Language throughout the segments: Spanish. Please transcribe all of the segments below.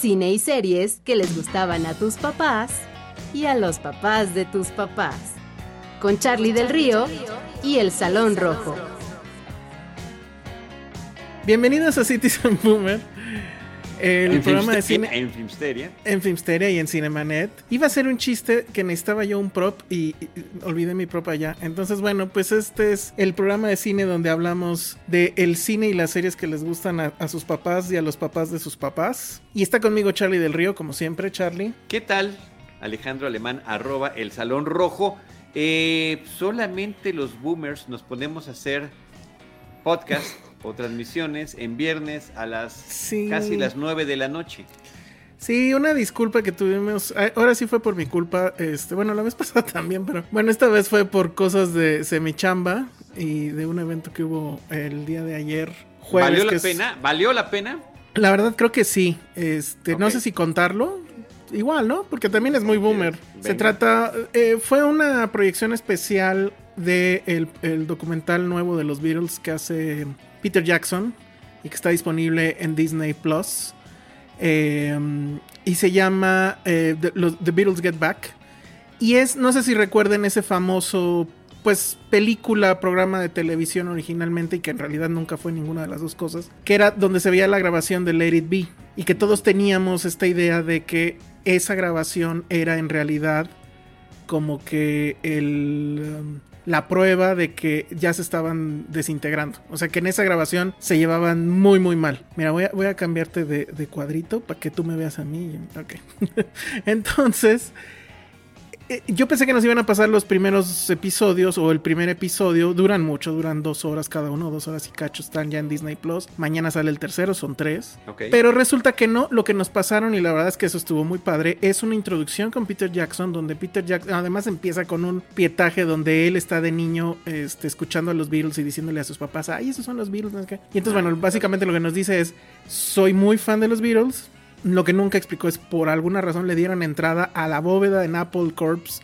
Cine y series que les gustaban a tus papás y a los papás de tus papás. Con Charlie del Río y El Salón Rojo. Bienvenidos a Citizen Boomer. El En programa de cine En, en Filmsteria. en Filmsteria y en Cinemanet. Iba a ser un chiste que necesitaba yo un prop y, y olvidé mi prop allá. Entonces, bueno, pues este es el programa de cine donde hablamos de el cine y las series que les gustan a, a sus papás y a los papás de sus papás. Y está conmigo Charlie del Río, como siempre, Charlie. ¿Qué tal? Alejandro Alemán, arroba el Salón Rojo. Eh, solamente los boomers nos ponemos a hacer podcast o transmisiones en viernes a las Sí. casi las 9 de la noche. Sí, una disculpa que tuvimos. ah, Ahora sí fue por mi culpa. Este, bueno, la vez pasada también, pero bueno, esta vez fue por cosas de semichamba y de un evento que hubo el día de ayer. Jueves, ¿Valió la es- pena? ¿Valió la pena? La verdad creo que sí. Este, no sé si contarlo. Igual, ¿no? Porque también es muy boomer. Se trata. eh, fue una proyección especial de el, el documental nuevo de los Beatles que hace Peter Jackson y que está disponible en Disney Plus. Eh, y se llama eh, The, Beatles Get Back. Y es, no sé si recuerden ese famoso, pues, película, programa de televisión originalmente y que en realidad nunca fue ninguna de las dos cosas, que era donde se veía la grabación de Let It Be y que todos teníamos esta idea de que esa grabación era en realidad como que el... um, la prueba de que ya se estaban desintegrando. O sea que en esa grabación se llevaban muy muy mal. Mira, voy a, cambiarte de, de cuadrito para que tú me veas a mí. Ok. Entonces, yo pensé que nos iban a pasar los primeros episodios o el primer episodio. Duran mucho, duran dos horas cada uno, dos horas y cacho. Están ya en Disney Plus. Mañana sale el tercero, son tres. Pero resulta que no, lo que nos pasaron, y la verdad es que eso estuvo muy padre, es una introducción con Peter Jackson, donde Peter Jackson además empieza con un pietaje donde él está de niño este, escuchando a los Beatles y diciéndole a sus papás, ay, esos son los Beatles. no sé qué". Y entonces, bueno, básicamente lo que nos dice es, soy muy fan de los Beatles. Lo que nunca explicó es por alguna razón le dieron entrada a la bóveda en Apple Corps,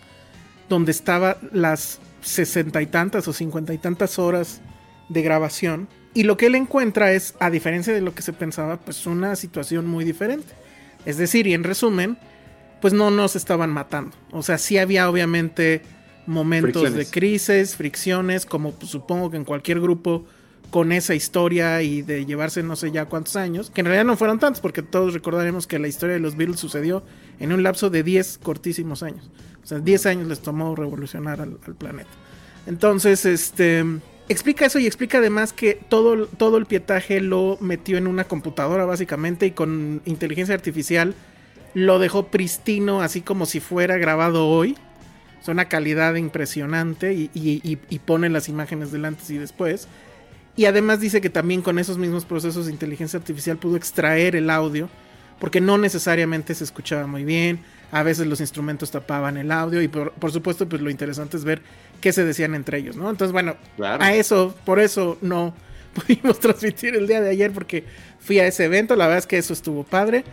donde estaba las sesenta y tantas o cincuenta y tantas horas de grabación. Y lo que él encuentra es, a diferencia de lo que se pensaba, pues una situación muy diferente. Es decir, y en resumen, pues no nos estaban matando. O sea, sí había obviamente momentos Fricciones. de crisis, fricciones, como pues, supongo que en cualquier grupo con esa historia y de llevarse no sé ya cuántos años, que en realidad no fueron tantos, porque todos recordaremos que la historia de los Beatles sucedió en un lapso de 10 cortísimos años. O sea, 10 años les tomó revolucionar al, planeta. Entonces, este explica eso y explica además que todo, todo el pietaje lo metió en una computadora básicamente y con inteligencia artificial lo dejó pristino, así como si fuera grabado hoy. Es una calidad impresionante y- y pone las imágenes del antes y después. Y además dice que también con esos mismos procesos de inteligencia artificial pudo extraer el audio, porque no necesariamente se escuchaba muy bien, a veces los instrumentos tapaban el audio y por, por supuesto pues lo interesante es ver qué se decían entre ellos, ¿no? Entonces bueno, Claro. a eso, por eso no pudimos transmitir el día de ayer porque fui a ese evento, la verdad es que eso estuvo padre.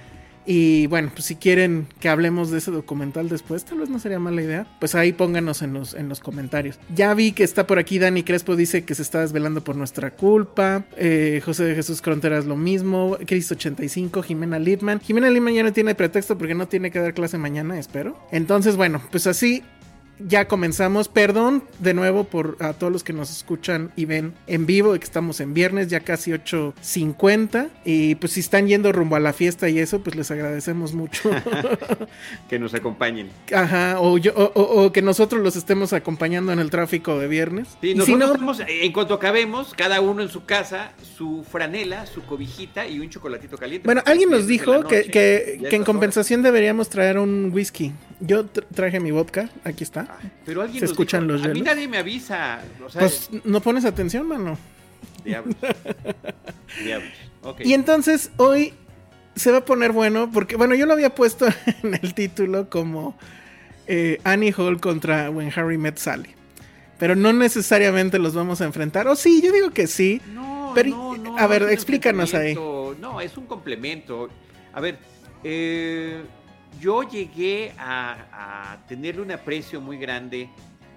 Y bueno, pues si quieren que hablemos de ese documental después, tal vez no sería mala idea. Pues ahí pónganos en los, en los comentarios. Ya vi que está por aquí Dani Crespo, dice que se está desvelando por nuestra culpa. Eh, José de Jesús Fronteras lo mismo. Chris85, Jimena Lipman. Jimena Lipman ya no tiene pretexto porque no tiene que dar clase mañana, espero. Entonces, bueno, pues así ya comenzamos. Perdón de nuevo por a todos los que nos escuchan y ven en vivo, de que estamos en viernes, ya casi 8.50. Y pues si están yendo rumbo a la fiesta y eso, pues les agradecemos mucho. que nos acompañen. Ajá, o, yo, o, que nosotros los estemos acompañando en el tráfico de viernes. Sí, nosotros en cuanto acabemos, cada uno en su casa, su franela, su cobijita y un chocolatito caliente. Bueno, alguien nos dijo que, que, que en compensación deberíamos traer un whisky. Yo traje mi vodka, aquí está. Pero alguien Se escuchan los A mí nadie me avisa. pues no pones atención, mano. Diablos. Diablos. Y entonces hoy se va a poner bueno porque, bueno, yo lo había puesto en el título como eh, Annie Hall contra When Harry Met Sally. Pero no necesariamente los vamos a enfrentar. O sí, yo digo que sí. No, pero, no, no, a ver, explícanos ahí. No, es un complemento. A ver, eh, yo llegué a, tenerle un aprecio muy grande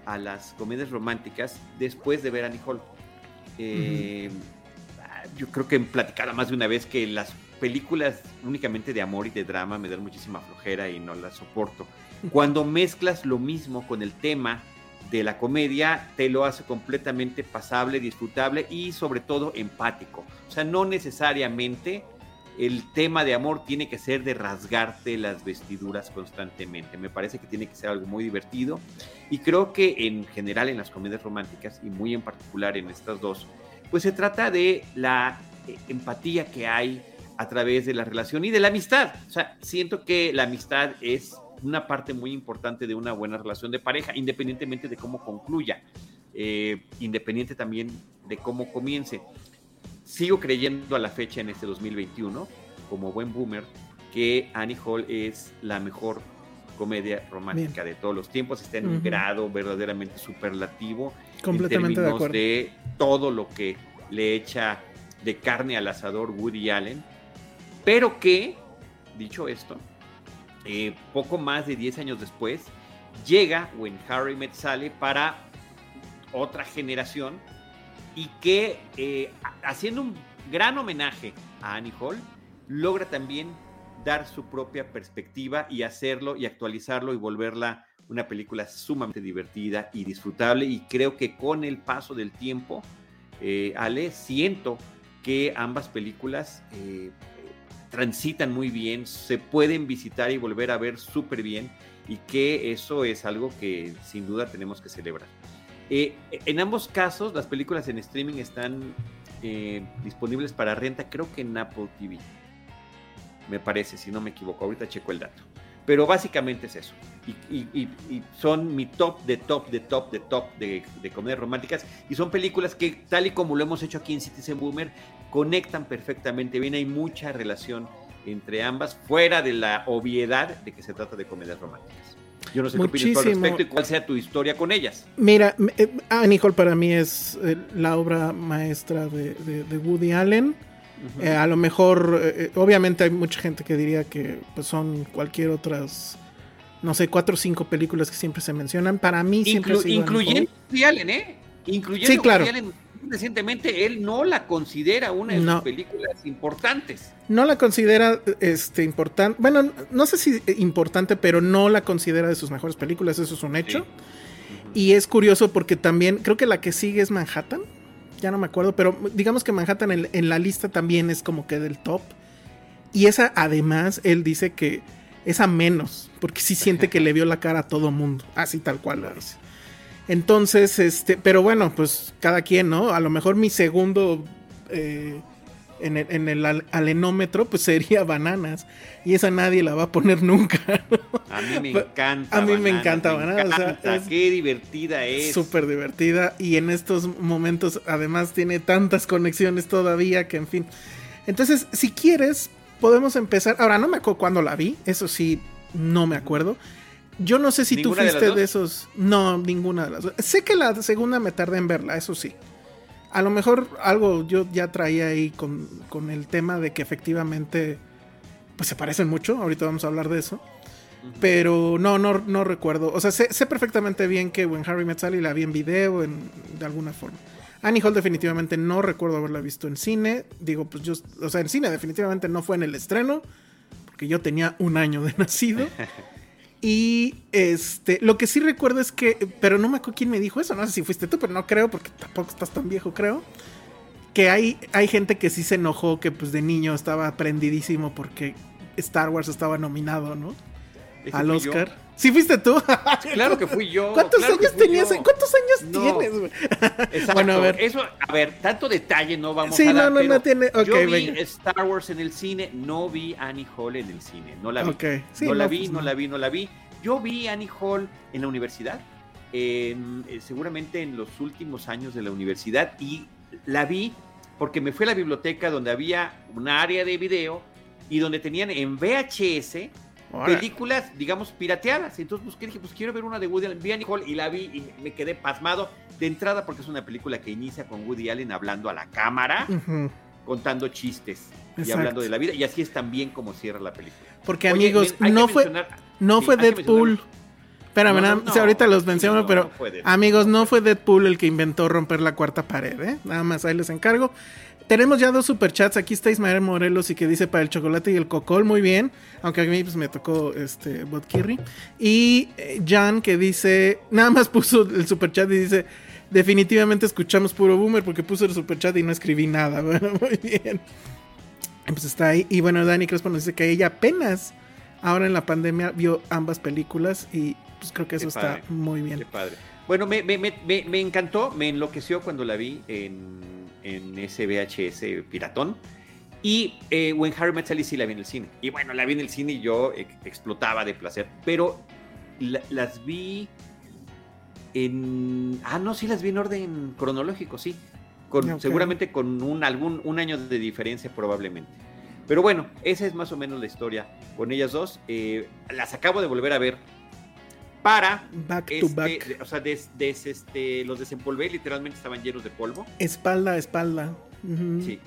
a las comedias románticas después de ver Annie Hall. Eh, yo creo que he platicado más de una vez que las películas únicamente de amor y de drama me dan muchísima flojera y no las soporto. Cuando mezclas lo mismo con el tema de la comedia, te lo hace completamente pasable, disfrutable y sobre todo empático. O sea, no necesariamente el tema de amor tiene que ser de rasgarte las vestiduras constantemente. Me parece que tiene que ser algo muy divertido. Y creo que en general en las comedias románticas, y muy en particular en estas dos, pues se trata de la eh, empatía que hay a través de la relación y de la amistad. O sea, siento que la amistad es una parte muy importante de una buena relación de pareja, independientemente de cómo concluya, eh, independiente también de cómo comience sigo creyendo a la fecha en este 2021, como buen boomer, que Annie Hall es la mejor comedia romántica de todos los tiempos. Está en un grado verdaderamente superlativo. Completamente en de acuerdo. De todo lo que le echa de carne al asador Woody Allen. Pero que, dicho esto, eh, poco más de 10 años después, llega When Harry Met Sally para otra generación y que eh, haciendo un gran homenaje a Annie Hall, logra también dar su propia perspectiva y hacerlo y actualizarlo y volverla una película sumamente divertida y disfrutable y creo que con el paso del tiempo, eh, Ale, siento que ambas películas eh, transitan muy bien, se pueden visitar y volver a ver súper bien y que eso es algo que sin duda tenemos que celebrar. Eh, en ambos casos, las películas en streaming están eh, disponibles para renta, creo que en Apple TV. Me parece, si no me equivoco. Ahorita checo el dato. Pero básicamente es eso. Y, son mi top de top de top de top de, de, comedias románticas. Y son películas que, tal y como lo hemos hecho aquí en Citizen Boomer, conectan perfectamente bien. Hay mucha relación entre ambas, fuera de la obviedad de que se trata de comedias románticas. Yo no sé qué opinas al respecto y cuál sea tu historia con ellas. Mira, eh, Annie Hall para mí es eh, la obra maestra de, Woody Allen. Eh, a lo mejor, obviamente hay mucha gente que diría que pues, son cualquier otras, no sé, cuatro o cinco películas que siempre se mencionan. Para mí siempre Incluyendo Woody Allen, ¿eh? Incluyendo sí, claro. Woody Allen recientemente él no la considera una de sus películas importantes. No la considera este importante, bueno, no sé si importante, pero no la considera de sus mejores películas, eso es un hecho. Y es curioso porque también creo que la que sigue es Manhattan, ya no me acuerdo, pero digamos que Manhattan en, la lista también es como que del top. Y esa además él dice que es a menos, porque sí siente que le vio la cara a todo mundo, así tal cual lo dice. Entonces, este, pero bueno, pues cada quien, ¿no? A lo mejor mi segundo eh, en, el, en, el, alenómetro, pues sería bananas. Y esa nadie la va a poner nunca. A mí me encanta. A mí me encanta bananas. qué divertida es. Súper divertida. Y en estos momentos, además, tiene tantas conexiones todavía que, en fin. Entonces, si quieres, podemos empezar. Ahora, no me acuerdo cuándo la vi. Eso sí, no me acuerdo. Yo no sé si tú fuiste de, esos. No, ninguna de las dos. Sé que la segunda me tardé en verla, eso sí. A lo mejor algo yo ya traía ahí con, el tema de que efectivamente pues se parecen mucho. Ahorita vamos a hablar de eso. Pero no, no, no recuerdo. O sea, sé, perfectamente bien que When Harry Met Sally la vi en video, en, de alguna forma. Annie Hall definitivamente no recuerdo haberla visto en cine. Digo, pues yo, o sea, en cine definitivamente no fue en el estreno, porque yo tenía un año de nacido. Y este, lo que sí recuerdo es que, pero no me acuerdo quién me dijo eso, no sé si fuiste tú, pero no creo, porque tampoco estás tan viejo, creo. Que hay, hay gente que sí se enojó, que pues de niño estaba prendidísimo porque Star Wars estaba nominado, ¿no? Al. Oscar. ¿Sí fuiste tú? Claro que fui yo. ¿Cuántos claro años tenías? yo. ¿Cuántos años No. tienes, güey? Exacto. Bueno, a ver. Eso, a ver, tanto detalle no vamos Sí, a dar. no, no, pero no tiene- ok, yo vi. Star Wars en el cine, no vi Annie Hall en el cine, no la vi. Ok, sí, no, la no, vi, pues no, no. la vi, no la vi. Yo vi Annie Hall en la universidad, en- eh, seguramente en los últimos años de la universidad, y la vi porque me fui a la biblioteca donde había un área de video y donde tenían en VHS Películas, digamos, pirateadas. Entonces busqué, dije, pues quiero ver una de Woody Allen. Vi Annie Hall y la vi y me quedé pasmado de entrada porque es una película que inicia con Woody Allen hablando a la cámara, contando chistes y hablando de la vida. Y así es también como cierra la película. Porque Oye, amigos, men, no fue, no sí, fue Deadpool. Espérame, No, no, ahorita los menciono, no, pero amigos, no fue Deadpool el que inventó romper la cuarta pared, ¿eh? Nada más ahí les encargo. Tenemos ya dos superchats. Aquí está Ismael Morelos y que dice para el chocolate y el cocol, muy bien. Aunque a mí pues, me tocó este Botkirri. Y eh, Jan que dice, nada más puso el superchat y dice, definitivamente escuchamos puro boomer porque puso el superchat y no escribí nada. Bueno, muy bien. Pues está ahí. Y bueno, Dani Crespo nos dice que ella apenas ahora en la pandemia vio ambas películas y pues creo que eso está muy bien. Qué padre. Bueno, me, me- me- me- me encantó, me enloqueció cuando la vi en, en ese VHS piratón. Y eh, When Harry Met Sally sí la vi en el cine. Y bueno, la vi en el cine y yo eh, explotaba de placer. Pero la- las vi en... Ah, no, sí las vi en orden cronológico, sí. Con. Seguramente con un, algún, un año de diferencia probablemente. Pero bueno, esa es más o menos la historia con ellas dos. Eh, las acabo de volver a ver para Back to este, back. o sea, des- des- este, los desempolvé, literalmente estaban llenos de polvo. Espalda a espalda. Sí.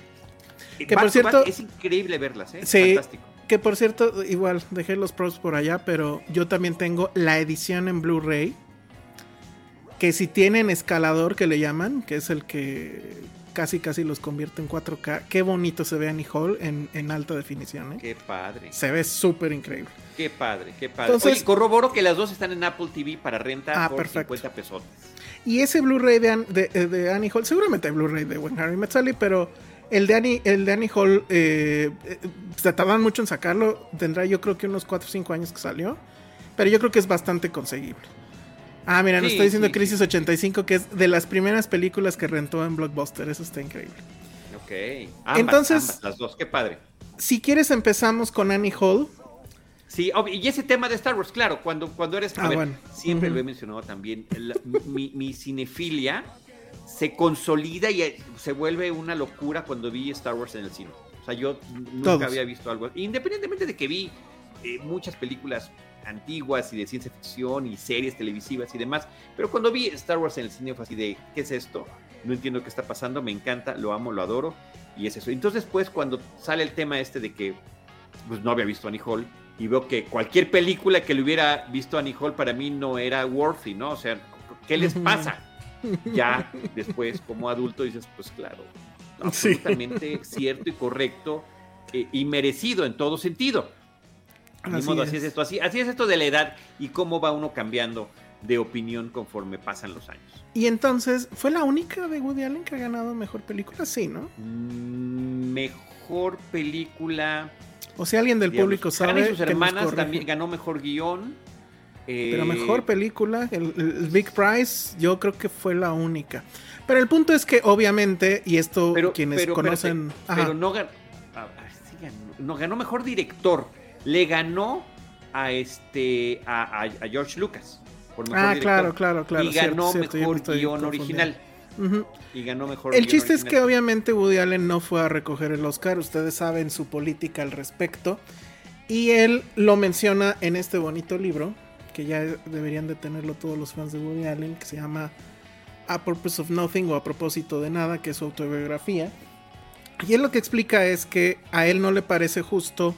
Que Back por cierto- es increíble verlas, ¿eh? Sí. Fantástico. Que por cierto, igual dejé los pros por allá, pero yo también tengo la edición en Blu-ray. Que si tienen escalador que le llaman, que es el que casi casi los convierte en 4K, qué bonito se ve Annie Hall en, en alta definición. ¿eh? Qué padre. Se ve súper increíble. Qué padre, qué padre. Entonces- Oye, corroboro que las dos están en Apple TV para renta Ah, por perfecto. 50 pesos. Y ese Blu-ray de, de, eh, de Annie Hall, seguramente hay Blu-ray de When Harry Met Sally, pero el de Annie, el de Annie Hall eh, eh, se tardan mucho en sacarlo. Tendrá yo creo que unos 4 o 5 años que salió. Pero yo creo que es bastante conseguible. Ah, mira, nos Sí, está diciendo sí, Crisis 85 que es de las primeras películas que rentó en Blockbuster. Eso está increíble. Ok. Ambas, Entonces- ambas, las dos, qué padre. Si quieres empezamos con Annie Hall. Sí, y ese tema de Star Wars, claro, cuando, cuando eres... Ah, ver, bueno. Siempre lo he mencionado también, la- mi, mi cinefilia se consolida y eh, se vuelve una locura cuando vi Star Wars en el cine. O sea, yo nunca Todos. había visto algo, independientemente de que vi eh, muchas películas antiguas y de ciencia ficción y series televisivas y demás, pero cuando vi Star Wars en el cine fue así de, ¿qué es esto? No entiendo qué está pasando, me encanta, lo amo, lo adoro, y es eso. Entonces, pues, cuando sale el tema este de que pues no había visto Annie Hall y veo que cualquier película que le hubiera visto Annie Hall para mí no era worthy, ¿no? O sea, ¿qué les pasa? Ya después como adulto dices, pues claro, Sí. absolutamente cierto y correcto eh, y merecido en todo sentido. Ni Así modo, así es. es esto, así, así es esto de la edad y cómo va uno cambiando de opinión conforme pasan los años. Y entonces, ¿fue la única de Woody Allen que ha ganado mejor película? Sí, ¿no? Mm, Mejor película. O sea, alguien del público sabe. y sus hermanas también ganó mejor guion. Pero Eh, mejor película, el, el Big Prize, yo creo que fue la única. Pero el punto es que, obviamente, y esto pero, quienes pero, conocen. Ajá. pero no ganó, no ganó mejor director. Le ganó a este a, a- a George Lucas. Por mejor ah, director. claro, claro, claro. y cierto, ganó cierto, mejor estoy guion original. Y ganó mejor El chiste es que obviamente Woody Allen no fue a recoger el Oscar, ustedes saben su política al respecto. Y él lo menciona en este bonito libro, que ya deberían de tenerlo todos los fans de Woody Allen, que se llama A Purpose of Nothing o A propósito de nada, que es su autobiografía. Y él lo que explica es que a él no le parece justo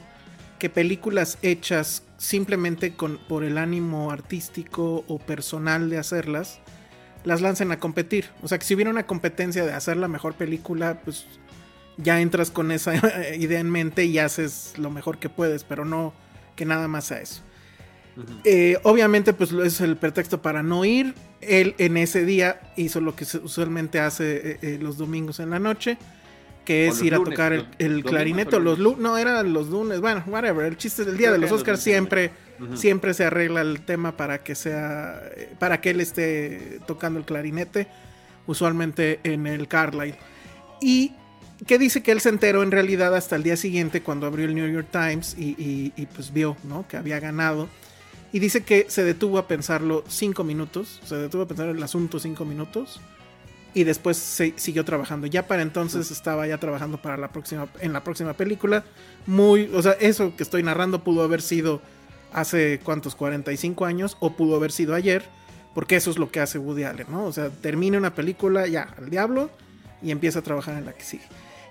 que películas hechas simplemente con, por el ánimo artístico o personal de hacerlas, las lancen a competir. O sea, que si hubiera una competencia de hacer la mejor película, pues ya entras con esa idea en mente y haces lo mejor que puedes, pero no que nada más a eso. Eh, obviamente, pues es el pretexto para no ir. Él en ese día hizo lo que usualmente hace eh, eh, los domingos en la noche, que es ir a tocar el, clarinete. Los no, eran los lunes, bueno, whatever. El chiste del día de los Oscars siempre, siempre se arregla el tema para que sea, para que él esté tocando el clarinete, usualmente en el Carlisle. Y que dice que él se enteró en realidad hasta el día siguiente cuando abrió el New York Times y, y pues vio, ¿no? Que había ganado y dice que se detuvo a pensarlo cinco minutos, se detuvo a pensar el asunto cinco minutos y después se siguió trabajando. Ya para entonces estaba ya trabajando para la próxima, en la próxima película. Muy, o sea, eso que estoy narrando pudo haber sido hace cuántos, 45 años o pudo haber sido ayer, porque eso es lo que hace Woody Allen, ¿no? O sea, termina una película ya al diablo y empieza a trabajar en la que sigue.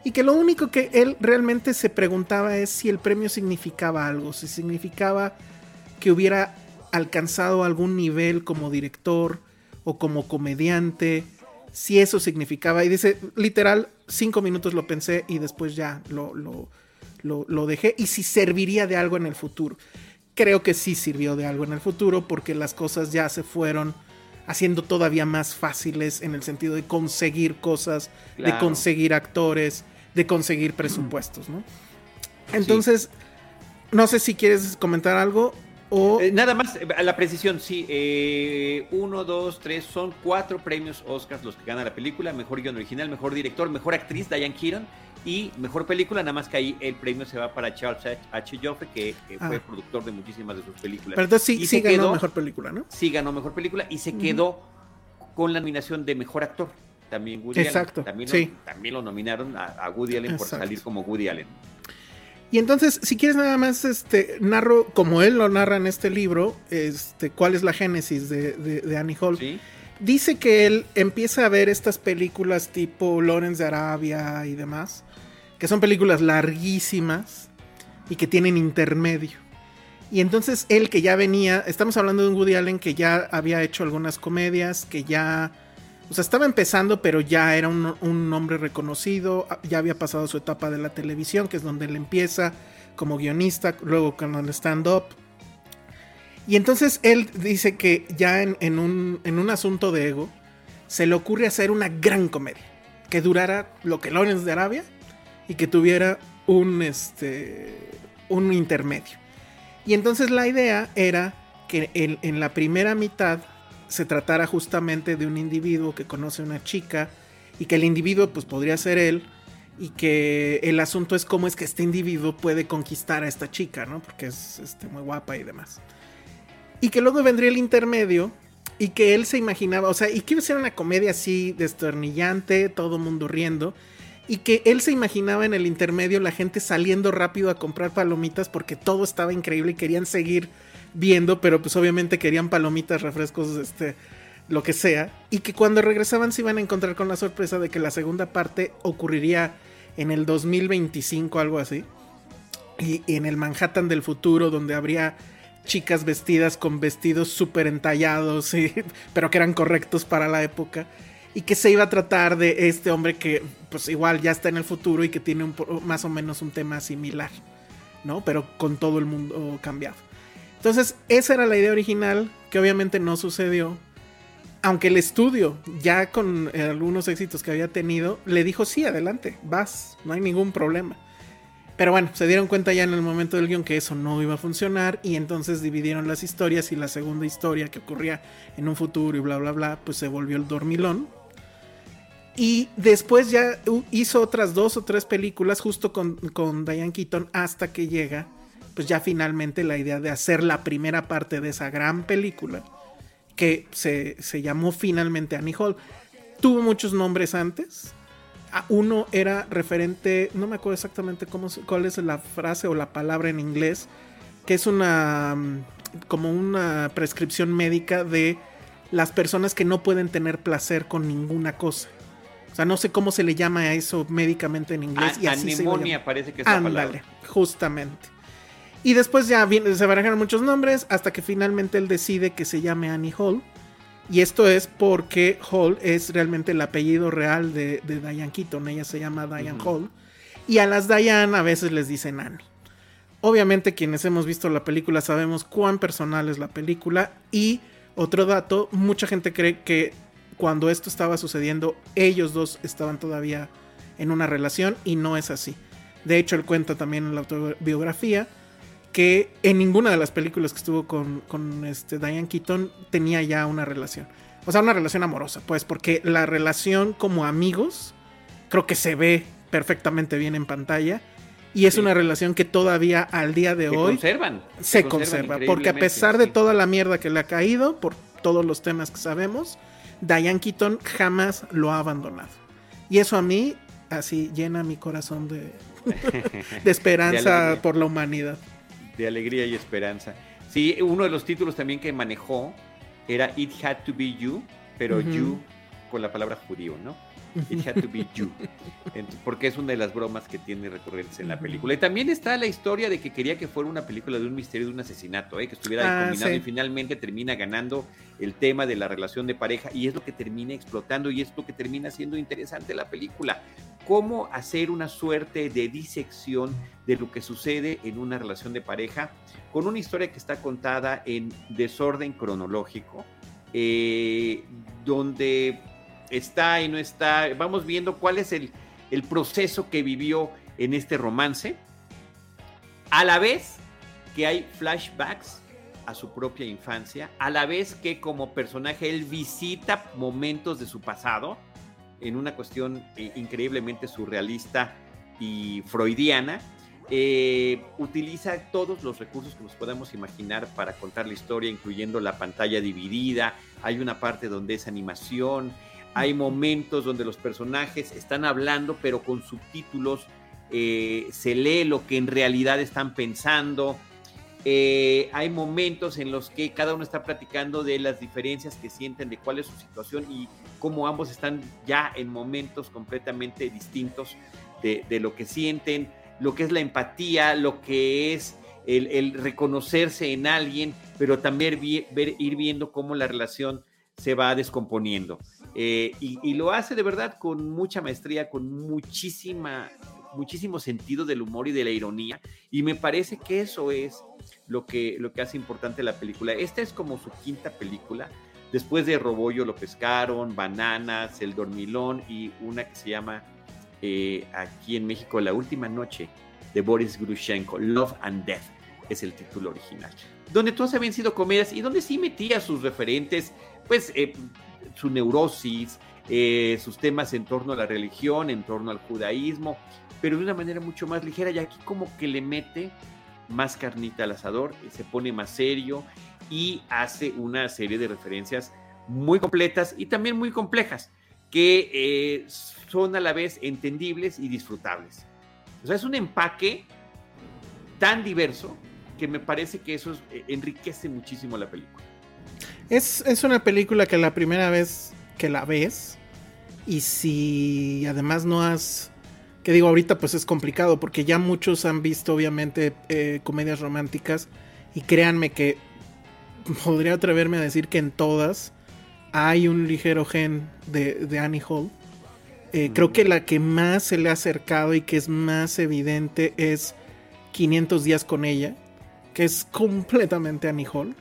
Y que lo único que él realmente se preguntaba es si el premio significaba algo, si significaba que hubiera alcanzado algún nivel como director o como comediante, si eso significaba. Y dice, literal, cinco minutos lo pensé y después ya lo, lo, dejé. Y si serviría de algo en el futuro. Creo que sí sirvió de algo en el futuro porque las cosas ya se fueron haciendo todavía más fáciles en el sentido de conseguir cosas, de conseguir actores, de conseguir presupuestos, ¿no? Entonces, no sé si quieres comentar algo. Eh, nada más, eh, a la precisión, sí. Eh, uno, dos, tres, son cuatro premios Oscars los que gana la película. Mejor guion original, mejor director, mejor actriz, Diane Keaton. Y mejor película, nada más que ahí el premio se va para Charles H. Joffe, que, fue ah. productor de muchísimas de sus películas. Pero entonces sí, sí ganó mejor película, ¿no? Sí ganó mejor película y se quedó con la nominación de mejor actor. También Woody Exacto, También, lo, también lo nominaron a, Woody Allen por salir como Woody Allen. Y entonces, si quieres nada más, este, narro, como él lo narra en este libro, este, cuál es la génesis de, Annie Hall. Dice que él empieza a ver estas películas tipo Lawrence de Arabia y demás, que son películas larguísimas y que tienen intermedio. Y entonces él que ya venía, estamos hablando de un Woody Allen que ya había hecho algunas comedias, que ya o sea, estaba empezando, pero ya era un, un, hombre reconocido, ah, ya había pasado su etapa de la televisión, que es donde él empieza como guionista, luego con el stand-up. Y entonces él dice que ya en, un, en un asunto de ego, se le ocurre hacer una gran comedia, que durara lo que Lawrence de Arabia y que tuviera un, este, un intermedio. Y entonces la idea era que en la primera mitad se tratara justamente de un individuo que conoce a una chica y que el individuo pues podría ser él y que el asunto es cómo es que este individuo puede conquistar a esta chica, ¿no? Porque es este, muy guapa y demás. Y que luego vendría el intermedio y que él se imaginaba, o sea, y que iba a ser una comedia así destornillante, todo mundo riendo, y que él se imaginaba en el intermedio la gente saliendo rápido a comprar palomitas porque todo estaba increíble y querían seguir viendo, pero pues obviamente querían palomitas, refrescos, este, lo que sea. Y que cuando regresaban se iban a encontrar con la sorpresa de que la segunda parte ocurriría en el 2025, algo así. Y, en el Manhattan del futuro, donde habría chicas vestidas con vestidos súper entallados, pero que eran correctos para la época. Y que se iba a tratar de este hombre que pues igual ya está en el futuro y que tiene un, más o menos un tema similar, ¿no? Pero con todo el mundo cambiado. Entonces, esa era la idea original, que obviamente no sucedió. Aunque el estudio, ya con algunos éxitos que había tenido, le dijo, sí, adelante, vas, no hay ningún problema. Pero bueno, se dieron cuenta ya en el momento del guion que eso no iba a funcionar y entonces dividieron las historias y la segunda historia que ocurría en un futuro y bla, bla, bla, pues se volvió el dormilón. Y después ya hizo otras dos o tres películas justo con, con Diane Keaton hasta que llega pues ya finalmente la idea de hacer la primera parte de esa gran película que se, llamó finalmente Annie Hall. Tuvo muchos nombres antes. Uno era referente, no me acuerdo exactamente cómo, cuál es la frase o la palabra en inglés, que es una mm, como una prescripción médica de las personas que no pueden tener placer con ninguna cosa. O sea, no sé cómo se le llama a eso médicamente en inglés. y así parece que es palabra. justamente. Y después ya se barajaron muchos nombres hasta que finalmente él decide que se llame Annie Hall. Y esto es porque Hall es realmente el apellido real de, Diane Keaton. Ella se llama Diane Hall. Y a las Diane a veces les dicen Annie. Obviamente quienes hemos visto la película sabemos cuán personal es la película y otro dato, mucha gente cree que cuando esto estaba sucediendo ellos dos estaban todavía en una relación y no es así. De hecho, él cuenta también en la autobiografía que en ninguna de las películas que estuvo con, con este Diane Keaton tenía ya una relación. O sea, una relación amorosa, pues, porque la relación como amigos creo que se ve perfectamente bien en pantalla. Y es una relación que todavía al día de hoy conservan, se, conserva. Porque a pesar de toda la mierda que le ha caído, por todos los temas que sabemos, Diane Keaton jamás lo ha abandonado. Y eso a mí así llena mi corazón de, de esperanza por la humanidad. De alegría y esperanza. Sí, uno de los títulos también que manejó era It Had to Be You, pero You con la palabra judío, ¿no? It had to be you. porque es una de las bromas que tiene recurrentes en la película. Y también está la historia de que quería que fuera una película de un misterio, de un asesinato, ¿eh? que estuviera ah, combinado y finalmente termina ganando el tema de la relación de pareja y es lo que termina explotando y es lo que termina siendo interesante la película. Cómo hacer una suerte de disección de lo que sucede en una relación de pareja con una historia que está contada en desorden cronológico, eh, donde está y no está. Vamos viendo cuál es el, el proceso que vivió en este romance. A la vez que hay flashbacks a su propia infancia, a la vez que como personaje él visita momentos de su pasado en una cuestión eh, increíblemente surrealista y freudiana, eh, utiliza todos los recursos que nos podamos imaginar para contar la historia, incluyendo la pantalla dividida, hay una parte donde es animación, hay momentos donde los personajes están hablando, pero con subtítulos eh, se lee lo que en realidad están pensando. Eh, hay momentos en los que cada uno está platicando de las diferencias que sienten, de cuál es su situación y cómo ambos están ya en momentos completamente distintos de, lo que sienten, lo que es la empatía, lo que es el, reconocerse en alguien, pero también ir viendo cómo la relación se va descomponiendo. Eh, y, lo hace de verdad con mucha maestría, con muchísima, muchísimo sentido del humor y de la ironía. Y me parece que eso es lo que, lo que hace importante la película. Esta es como su quinta película. Después de Robollo lo pescaron, Bananas, El Dormilón y una que se llama eh, aquí en México La Última Noche de Boris Grushenko, Love and Death es el título original. Donde todas habían sido comedias y donde sí metía sus referentes, pues eh, su neurosis, eh, sus temas en torno a la religión, en torno al judaísmo, pero de una manera mucho más ligera y aquí como que le mete más carnita al asador, se pone más serio y hace una serie de referencias muy completas y también muy complejas, que eh, son a la vez entendibles y disfrutables. O sea, es un empaque tan diverso que me parece que eso eh, enriquece muchísimo la película. Es, una película que la primera vez que la ves, y si además no has que digo ahorita pues es complicado porque ya muchos han visto obviamente eh, comedias románticas y créanme que podría atreverme a decir que en todas hay un ligero gen de, Annie Hall. Eh, creo que la que más se le ha acercado y que es más evidente es 500 días con ella, que es completamente Annie Hall.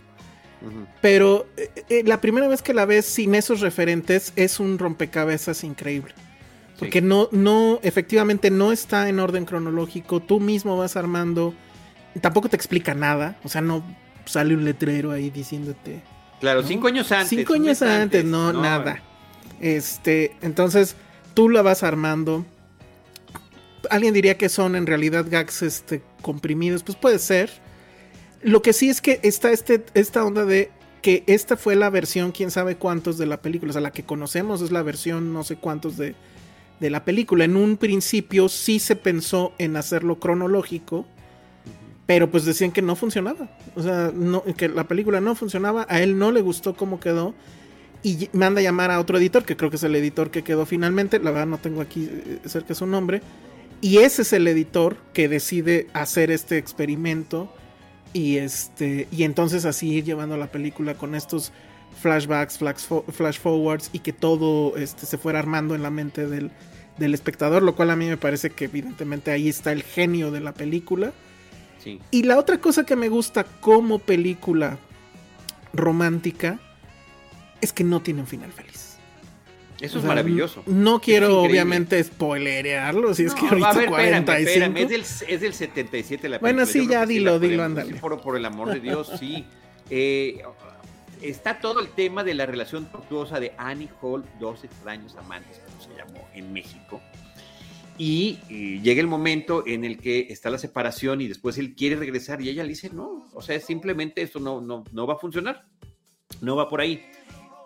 Pero eh, la primera vez que la ves sin esos referentes es un rompecabezas increíble. Porque no, no, efectivamente no está en orden cronológico. Tú mismo vas armando. Tampoco te explica nada. O sea, no sale un letrero ahí diciéndote. Claro, cinco años antes. Cinco años antes, no, nada. Este, entonces, tú la vas armando. Alguien diría que son en realidad gags este, comprimidos. Pues puede ser. Lo que sí es que está este, esta onda de que esta fue la versión, quién sabe cuántos de la película, o sea, la que conocemos es la versión no sé cuántos de, de la película. En un principio sí se pensó en hacerlo cronológico, pero pues decían que no funcionaba. O sea, que la película no funcionaba, a él no le gustó cómo quedó y manda a llamar a otro editor, que creo que es el editor que quedó finalmente, la verdad no tengo aquí eh, cerca su nombre, y ese es el editor que decide hacer este experimento y este. Y entonces así ir llevando la película con estos flashbacks, flash, forwards. Y que todo este, se fuera armando en la mente del, del espectador. Lo cual a mí me parece que evidentemente ahí está el genio de la película. Sí. Y la otra cosa que me gusta como película romántica es que no tiene un final feliz. Eso O es maravilloso. No quiero obviamente spoilerearlo, si es que ahorita a ver, espérame, 45. espérame, es, del, es del 77 la Bueno, película, sí, yo creo ya dilo, dilo, podemos ándale. Por, por el amor de Dios, sí. Eh, está todo el tema de la relación tortuosa de Annie Hall, dos extraños amantes, como se llamó en México. Y, llega el momento en el que está la separación y después él quiere regresar y ella le dice, no, o sea, simplemente esto no, no, no va a funcionar, no va por ahí.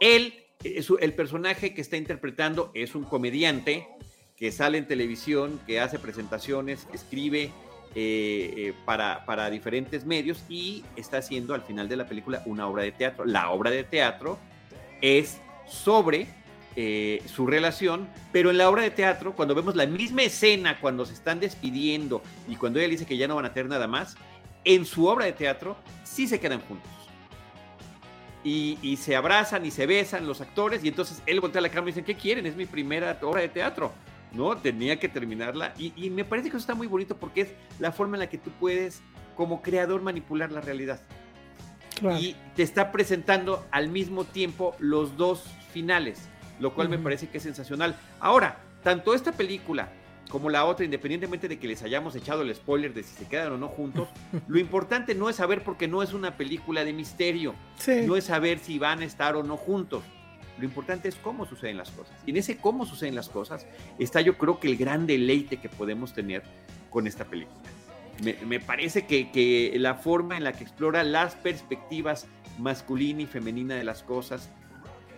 Él, es el personaje que está interpretando es un comediante que sale en televisión, que hace presentaciones, escribe eh, eh, para, diferentes medios y está haciendo al final de la película una obra de teatro. La obra de teatro es sobre eh, su relación, pero en la obra de teatro, cuando vemos la misma escena, cuando se están despidiendo y cuando ella dice que ya no van a tener nada más, en su obra de teatro sí se quedan juntos. Y, y se abrazan y se besan los actores y entonces él voltea a la cámara y dice, ¿qué quieren? Es mi primera obra de teatro. ¿No? Tenía que terminarla. Y, y, me parece que eso está muy bonito porque es la forma en la que tú puedes, como creador, manipular la realidad. Claro. Y te está presentando al mismo tiempo los dos finales, lo cual uh -huh. me parece que es sensacional. Ahora, tanto esta película como la otra, independientemente de que les hayamos echado el spoiler de si se quedan o no juntos, lo importante no es saber porque no es una película de misterio, sí. no es saber si van a estar o no juntos. Lo importante es cómo suceden las cosas. Y en ese cómo suceden las cosas está yo creo que el gran deleite que podemos tener con esta película. Me, me parece que, que, la forma en la que explora las perspectivas masculina y femenina de las cosas,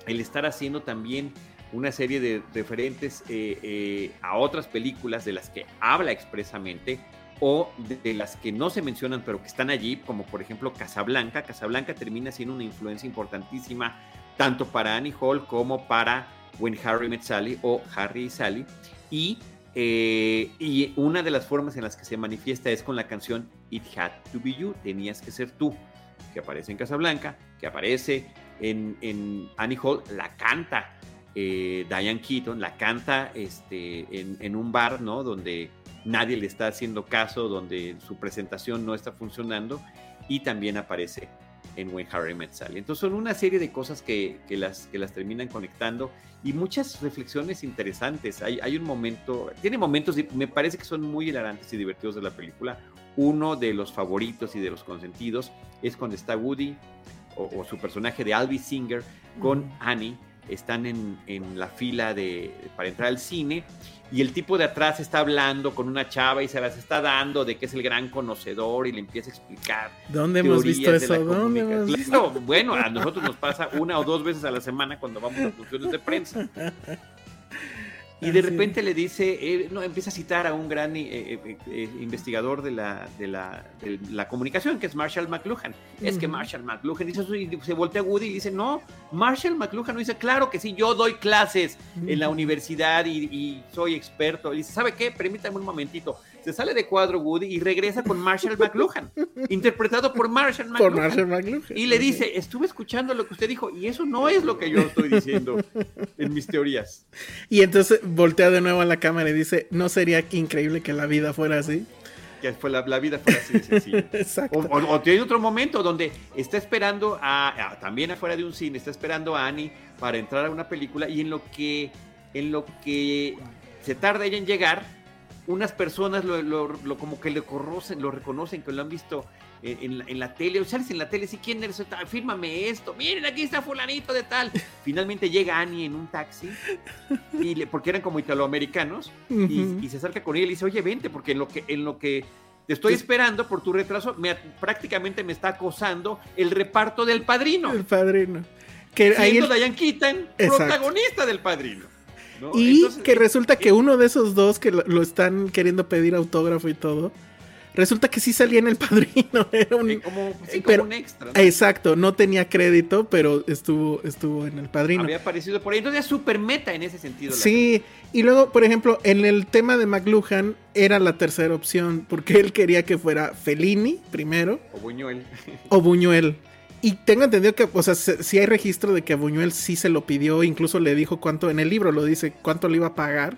el estar haciendo también una serie de referentes eh, eh, a otras películas de las que habla expresamente o de, las que no se mencionan pero que están allí, como por ejemplo Casablanca. Casablanca termina siendo una influencia importantísima tanto para Annie Hall como para When Harry Met Sally o Harry y Sally. Y, eh, y una de las formas en las que se manifiesta es con la canción It Had to Be You, Tenías que ser tú, que aparece en Casablanca, que aparece en, en Annie Hall, la canta eh, Diane Keaton, la canta este, en, en un bar, ¿no? Donde nadie le está haciendo caso, donde su presentación no está funcionando, y también aparece en When Harry Met Sally. Entonces son una serie de cosas que, que, las, que las terminan conectando y muchas reflexiones interesantes. Hay, hay un momento, tiene momentos, me parece que son muy hilarantes y divertidos de la película. Uno de los favoritos y de los consentidos es cuando está Woody o, o su personaje de Albi Singer con. Annie. Están en, en la fila de, para entrar al cine y el tipo de atrás está hablando con una chava y se las está dando de que es el gran conocedor y le empieza a explicar. ¿Dónde hemos visto eso? ¿Dónde hemos visto? Bueno, a nosotros nos pasa una o dos veces a la semana cuando vamos a funciones de prensa. Y de repente le dice, eh, no, empieza a citar a un gran eh, eh, eh, investigador de la, de, la, de la, comunicación, que es Marshall McLuhan. Uh -huh. Es que Marshall McLuhan dice eso y se voltea a Woody y dice, no, Marshall McLuhan no dice, claro que sí, yo doy clases uh -huh. en la universidad y, y, soy experto. Y dice, ¿sabe qué? Permítame un momentito. Se sale de cuadro Woody y regresa con Marshall McLuhan, interpretado por Marshall McLuhan. Por Marshall McLuhan. Y le dice, estuve escuchando lo que usted dijo y eso no es lo que yo estoy diciendo en mis teorías. Y entonces voltea de nuevo a la cámara y dice, ¿no sería increíble que la vida fuera así? Que fue la, la vida fuera así de sencillo. Exacto. O, o, o, tiene otro momento donde está esperando a, a, también afuera de un cine, está esperando a Annie para entrar a una película y en lo que, en lo que se tarda ella en llegar, unas personas lo, lo, lo, como que le conocen, lo reconocen, que lo han visto en, en, la, en la, tele, o sales en la tele, si quién eres, fírmame esto, miren, aquí está fulanito de tal. Finalmente llega Annie en un taxi, y le, porque eran como italoamericanos, uh -huh. y, y, se acerca con ella y le dice, oye, vente, porque en lo que, en lo que te estoy esperando por tu retraso, me, prácticamente me está acosando el reparto del padrino. El padrino. Que ahí el... Diane Keaton, protagonista del padrino. ¿No? Y Entonces, que resulta que uno de esos dos que lo, están queriendo pedir autógrafo y todo, resulta que sí salía en el padrino. Era un, como, sí, pero, un extra. ¿no? Exacto, no tenía crédito, pero estuvo, estuvo en el padrino. Había aparecido por ahí. Entonces es súper meta en ese sentido. Sí, y luego, por ejemplo, en el tema de McLuhan era la tercera opción, porque él quería que fuera Fellini primero. O Buñuel. O Buñuel. Y tengo entendido que, o sea, si hay registro de que a Buñuel sí se lo pidió, incluso le dijo cuánto, en el libro lo dice, cuánto le iba a pagar.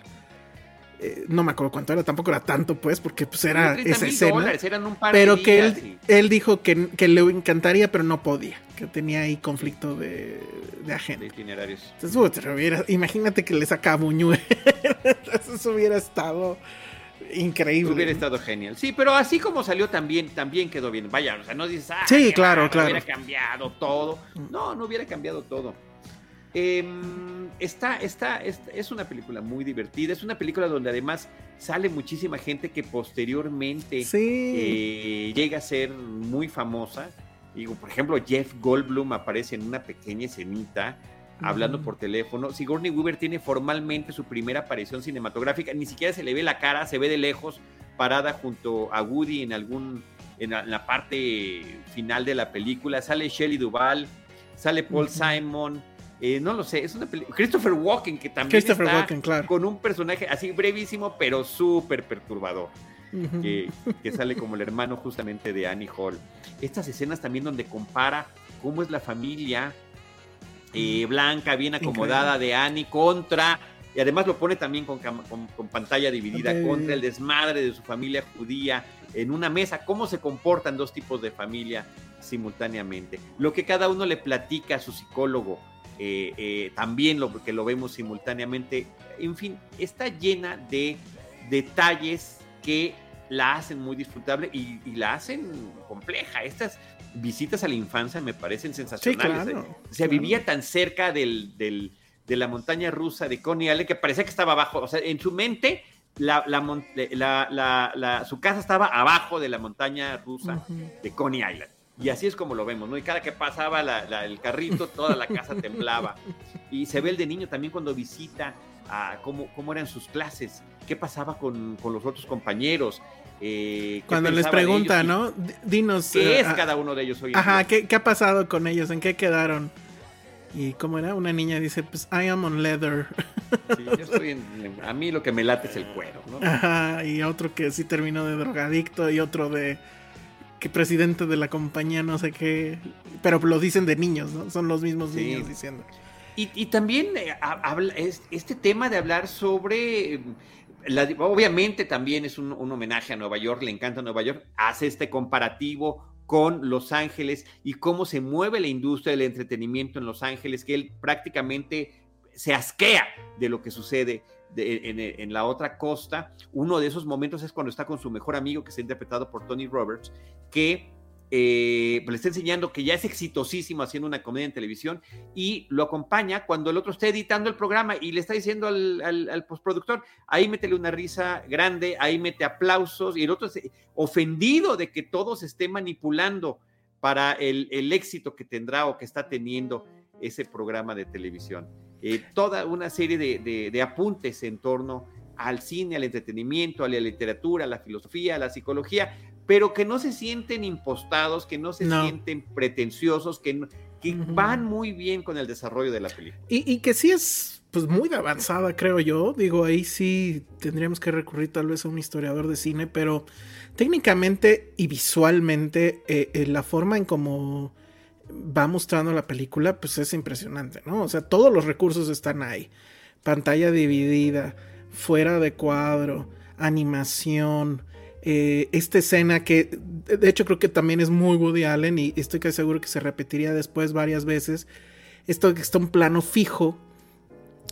eh, no me acuerdo cuánto era, tampoco era tanto, pues, porque pues era esa escena. Dólares, eran un par pero de que días él, él dijo que, que le encantaría, pero no podía, que tenía ahí conflicto de, de de agenda. itinerarios. Entonces, puta, hubiera- imagínate que le saca a Buñuel. Eso hubiera estado increíble. Hubiera estado genial. Sí, pero así como salió también, también quedó bien. Vaya, o sea, no dices, ah, Sí, claro, bárbaro, claro. Hubiera cambiado todo. No, no hubiera cambiado todo. Em, está, está, es, es una película muy divertida. Es una película donde además sale muchísima gente que posteriormente Sí. eh, llega a ser muy famosa. Digo, por ejemplo, Jeff Goldblum aparece en una pequeña escenita hablando por teléfono. Sigourney Weaver tiene formalmente su primera aparición cinematográfica, ni siquiera se le ve la cara, se ve de lejos parada junto a Woody en algún en la, en la parte final de la película. Sale Shelley Duvall, sale Paul. Simon, eh, no lo sé, es una película. Christopher Walken que también Christopher está Walken, claro. con un personaje así brevísimo pero súper perturbador que sale como el hermano justamente de Annie Hall. Estas escenas también donde compara cómo es la familia eh, blanca, bien acomodada de Annie contra, y además lo pone también con, cam- con- con pantalla dividida, contra el desmadre de su familia judía en una mesa, cómo se comportan dos tipos de familia simultáneamente. Lo que cada uno le platica a su psicólogo, eh, eh, también lo que lo vemos simultáneamente. En fin, está llena de detalles que la hacen muy disfrutable y, y la hacen compleja. Estas visitas a la infancia me parecen Sí, sensacionales. O sea, claro. vivía tan cerca del, del- de la montaña rusa de Coney Island que parecía que estaba abajo. O sea, en su mente, la, su casa estaba abajo de la montaña rusa de Coney Island. Y así es como lo vemos, ¿no? Y cada que pasaba el carrito, toda la casa temblaba. Y se ve el de niño también cuando visita a cómo, cómo eran sus clases, qué pasaba con, con los otros compañeros. Eh, Cuando les pregunta, ellos ¿no? Dinos. ¿Qué eh, es ah, cada uno de ellos hoy en Ajá, día? ¿qué, qué ha pasado con ellos? ¿En qué quedaron? ¿Y cómo era? Una niña dice, pues I am on leather. Sí, yo estoy en- a mí lo que me late es el cuero, ¿no? Ajá, y otro que sí terminó de drogadicto y otro de que presidente de la compañía, no sé qué. Pero lo dicen de niños, ¿no? Son los mismos Sí. niños diciendo. Y, y también eh, ha- habla- es- este tema de hablar sobre. Obviamente también es un, homenaje a Nueva York, le encanta Nueva York, hace este comparativo con Los Ángeles y cómo se mueve la industria del entretenimiento en Los Ángeles, que él prácticamente se asquea de lo que sucede de- en, en la otra costa. Uno de esos momentos es cuando está con su mejor amigo, que está interpretado por Tony Roberts, que eh, le está enseñando que ya es exitosísimo haciendo una comedia en televisión y lo acompaña cuando el otro está editando el programa y le está diciendo al, postproductor, ahí métele una risa grande, ahí mete aplausos y el otro es ofendido de que todo se esté manipulando para el, éxito que tendrá o que está teniendo ese programa de televisión. Eh, toda una serie de- de apuntes en torno al cine, al entretenimiento, a la literatura, a la filosofía, a la psicología, pero que no se sienten impostados, que no se No. sienten pretenciosos, que, no- que van muy bien con el desarrollo de la película. Y, y que sí es pues muy avanzada, creo yo. Digo, ahí sí tendríamos que recurrir tal vez a un historiador de cine, pero técnicamente y visualmente eh, eh, la forma en cómo va mostrando la película, pues es impresionante, ¿no? O sea, todos los recursos están ahí. Pantalla dividida, fuera de cuadro, animación, eh, esta escena que de hecho creo que también es muy Woody Allen y estoy casi seguro que se repetiría después varias veces. Esto que está un plano fijo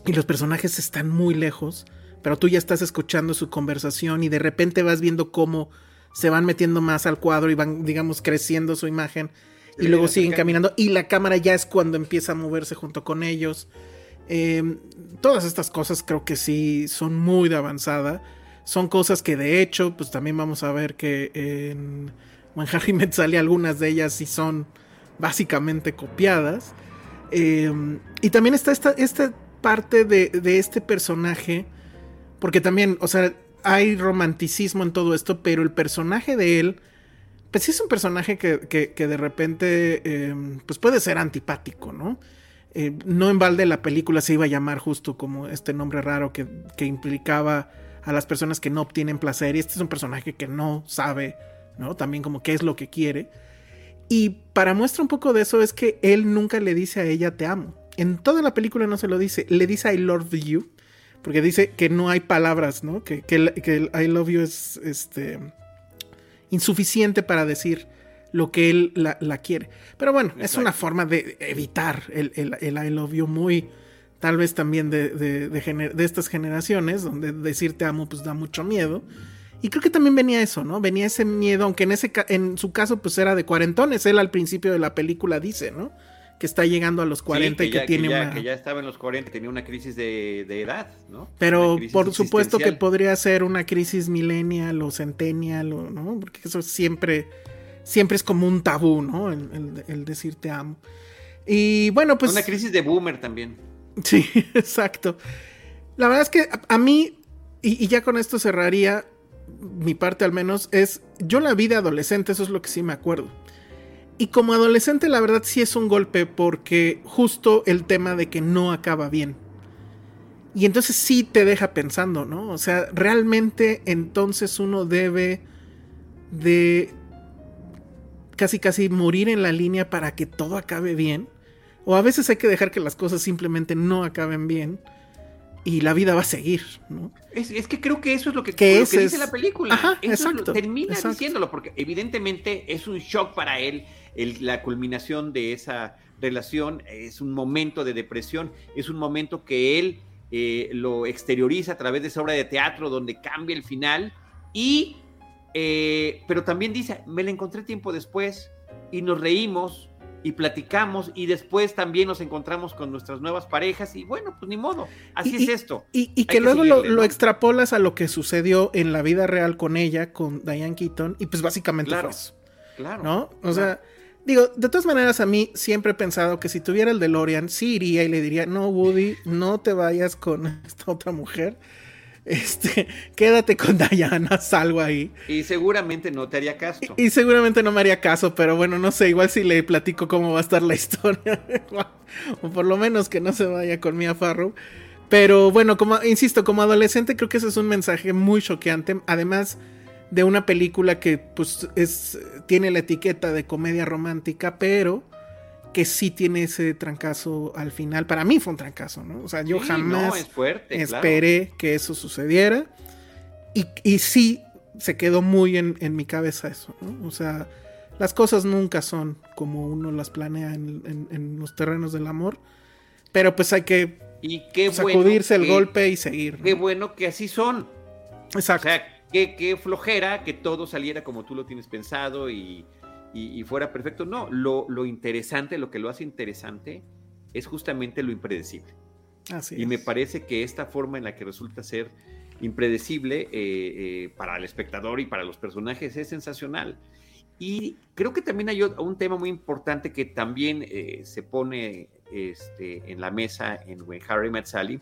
y los personajes están muy lejos, pero tú ya estás escuchando su conversación y de repente vas viendo cómo se van metiendo más al cuadro y van, digamos, creciendo su imagen y Sí, luego siguen caminando y la cámara ya es cuando empieza a moverse junto con ellos. Eh, todas estas cosas creo que sí son muy de avanzada. Son cosas que de hecho, pues también vamos a ver que en Met Sally algunas de ellas sí son básicamente copiadas. Eh, y también está esta, esta parte de, de este personaje, porque también, o sea, hay romanticismo en todo esto, pero el personaje de él, pues sí es un personaje que, que- de repente, eh, pues puede ser antipático, ¿no? Eh, no en balde la película se iba a llamar justo como este nombre raro que, que implicaba a las personas que no obtienen placer. Y este es un personaje que no sabe, ¿no? También como qué es lo que quiere. Y para muestra un poco de eso es que él nunca le dice a ella te amo. En toda la película no se lo dice, le dice I love you, porque dice que no hay palabras, ¿no? Que, que, el, que el I love you es este, insuficiente para decir lo que él la, la quiere. Pero bueno, es una forma de evitar el, el, el, I love you muy, tal vez también de, de, de, de, estas generaciones, donde decir te amo pues da mucho miedo. Y creo que también venía eso, ¿no? Venía ese miedo, aunque en, ese, en su caso pues era de cuarentones, él al principio de la película dice, ¿no? que está llegando a los 40 sí, y que tiene que ya, una... Que ya estaba en los 40, tenía una crisis de, de edad, ¿no? Pero por supuesto que podría ser una crisis millennial o centennial, o, ¿no? Porque eso siempre, siempre es como un tabú, ¿no? El, el, el decir te amo. Y bueno, pues... Una crisis de boomer también. Sí, exacto. La verdad es que a, mí, y, y ya con esto cerraría mi parte al menos, es yo la vida adolescente, eso es lo que sí me acuerdo. Y como adolescente, la verdad sí es un golpe porque justo el tema de que no acaba bien. Y entonces sí te deja pensando, ¿no? O sea, realmente entonces uno debe de casi casi morir en la línea para que todo acabe bien. O a veces hay que dejar que las cosas simplemente no acaben bien. Y la vida va a seguir, ¿no? Es, es que creo que eso es lo que, que, lo que es... dice la película. Ajá, eso exacto. Lo, termina exacto. diciéndolo, porque evidentemente es un shock para él el, la culminación de esa relación, es un momento de depresión, es un momento que él eh, lo exterioriza a través de esa obra de teatro donde cambia el final y, eh, pero también dice, me la encontré tiempo después y nos reímos y platicamos y después también nos encontramos con nuestras nuevas parejas y bueno, pues ni modo, así y, es esto. Y, y que, que, luego lo, extrapolas a lo que sucedió en la vida real con ella, con Diane Keaton, y pues básicamente claro, fue eso. Claro. ¿No? O claro. sea, digo, de todas maneras a mí siempre he pensado que si tuviera el DeLorean, sí iría y le diría, no, Woody, no te vayas con esta otra mujer. Este, quédate con Diana, salgo ahí. Y seguramente no te haría caso. Y, y, seguramente no me haría caso, pero bueno, no sé, igual si le platico cómo va a estar la historia. o por lo menos que no se vaya con Mia Farrow. Pero bueno, como insisto, como adolescente creo que ese es un mensaje muy choqueante. Además de una película que pues es tiene la etiqueta de comedia romántica, pero que sí tiene ese trancazo al final. Para mí fue un trancazo, ¿no? O sea, yo sí, jamás no, es fuerte, esperé claro. que eso sucediera. Y, y sí se quedó muy en, en, mi cabeza eso, ¿no? O sea, las cosas nunca son como uno las planea en, en, en los terrenos del amor. Pero pues hay que y qué sacudirse bueno el que, golpe y seguir. ¿no? Qué bueno que así son. Exacto. O sea, qué, qué flojera que todo saliera como tú lo tienes pensado y, y, y fuera perfecto. No, lo, lo, interesante, lo que lo hace interesante es justamente lo impredecible. Así y es. me parece que esta forma en la que resulta ser impredecible eh, eh, para el espectador y para los personajes es sensacional. Y creo que también hay un tema muy importante que también eh, se pone este, en la mesa en When Harry Met Sally,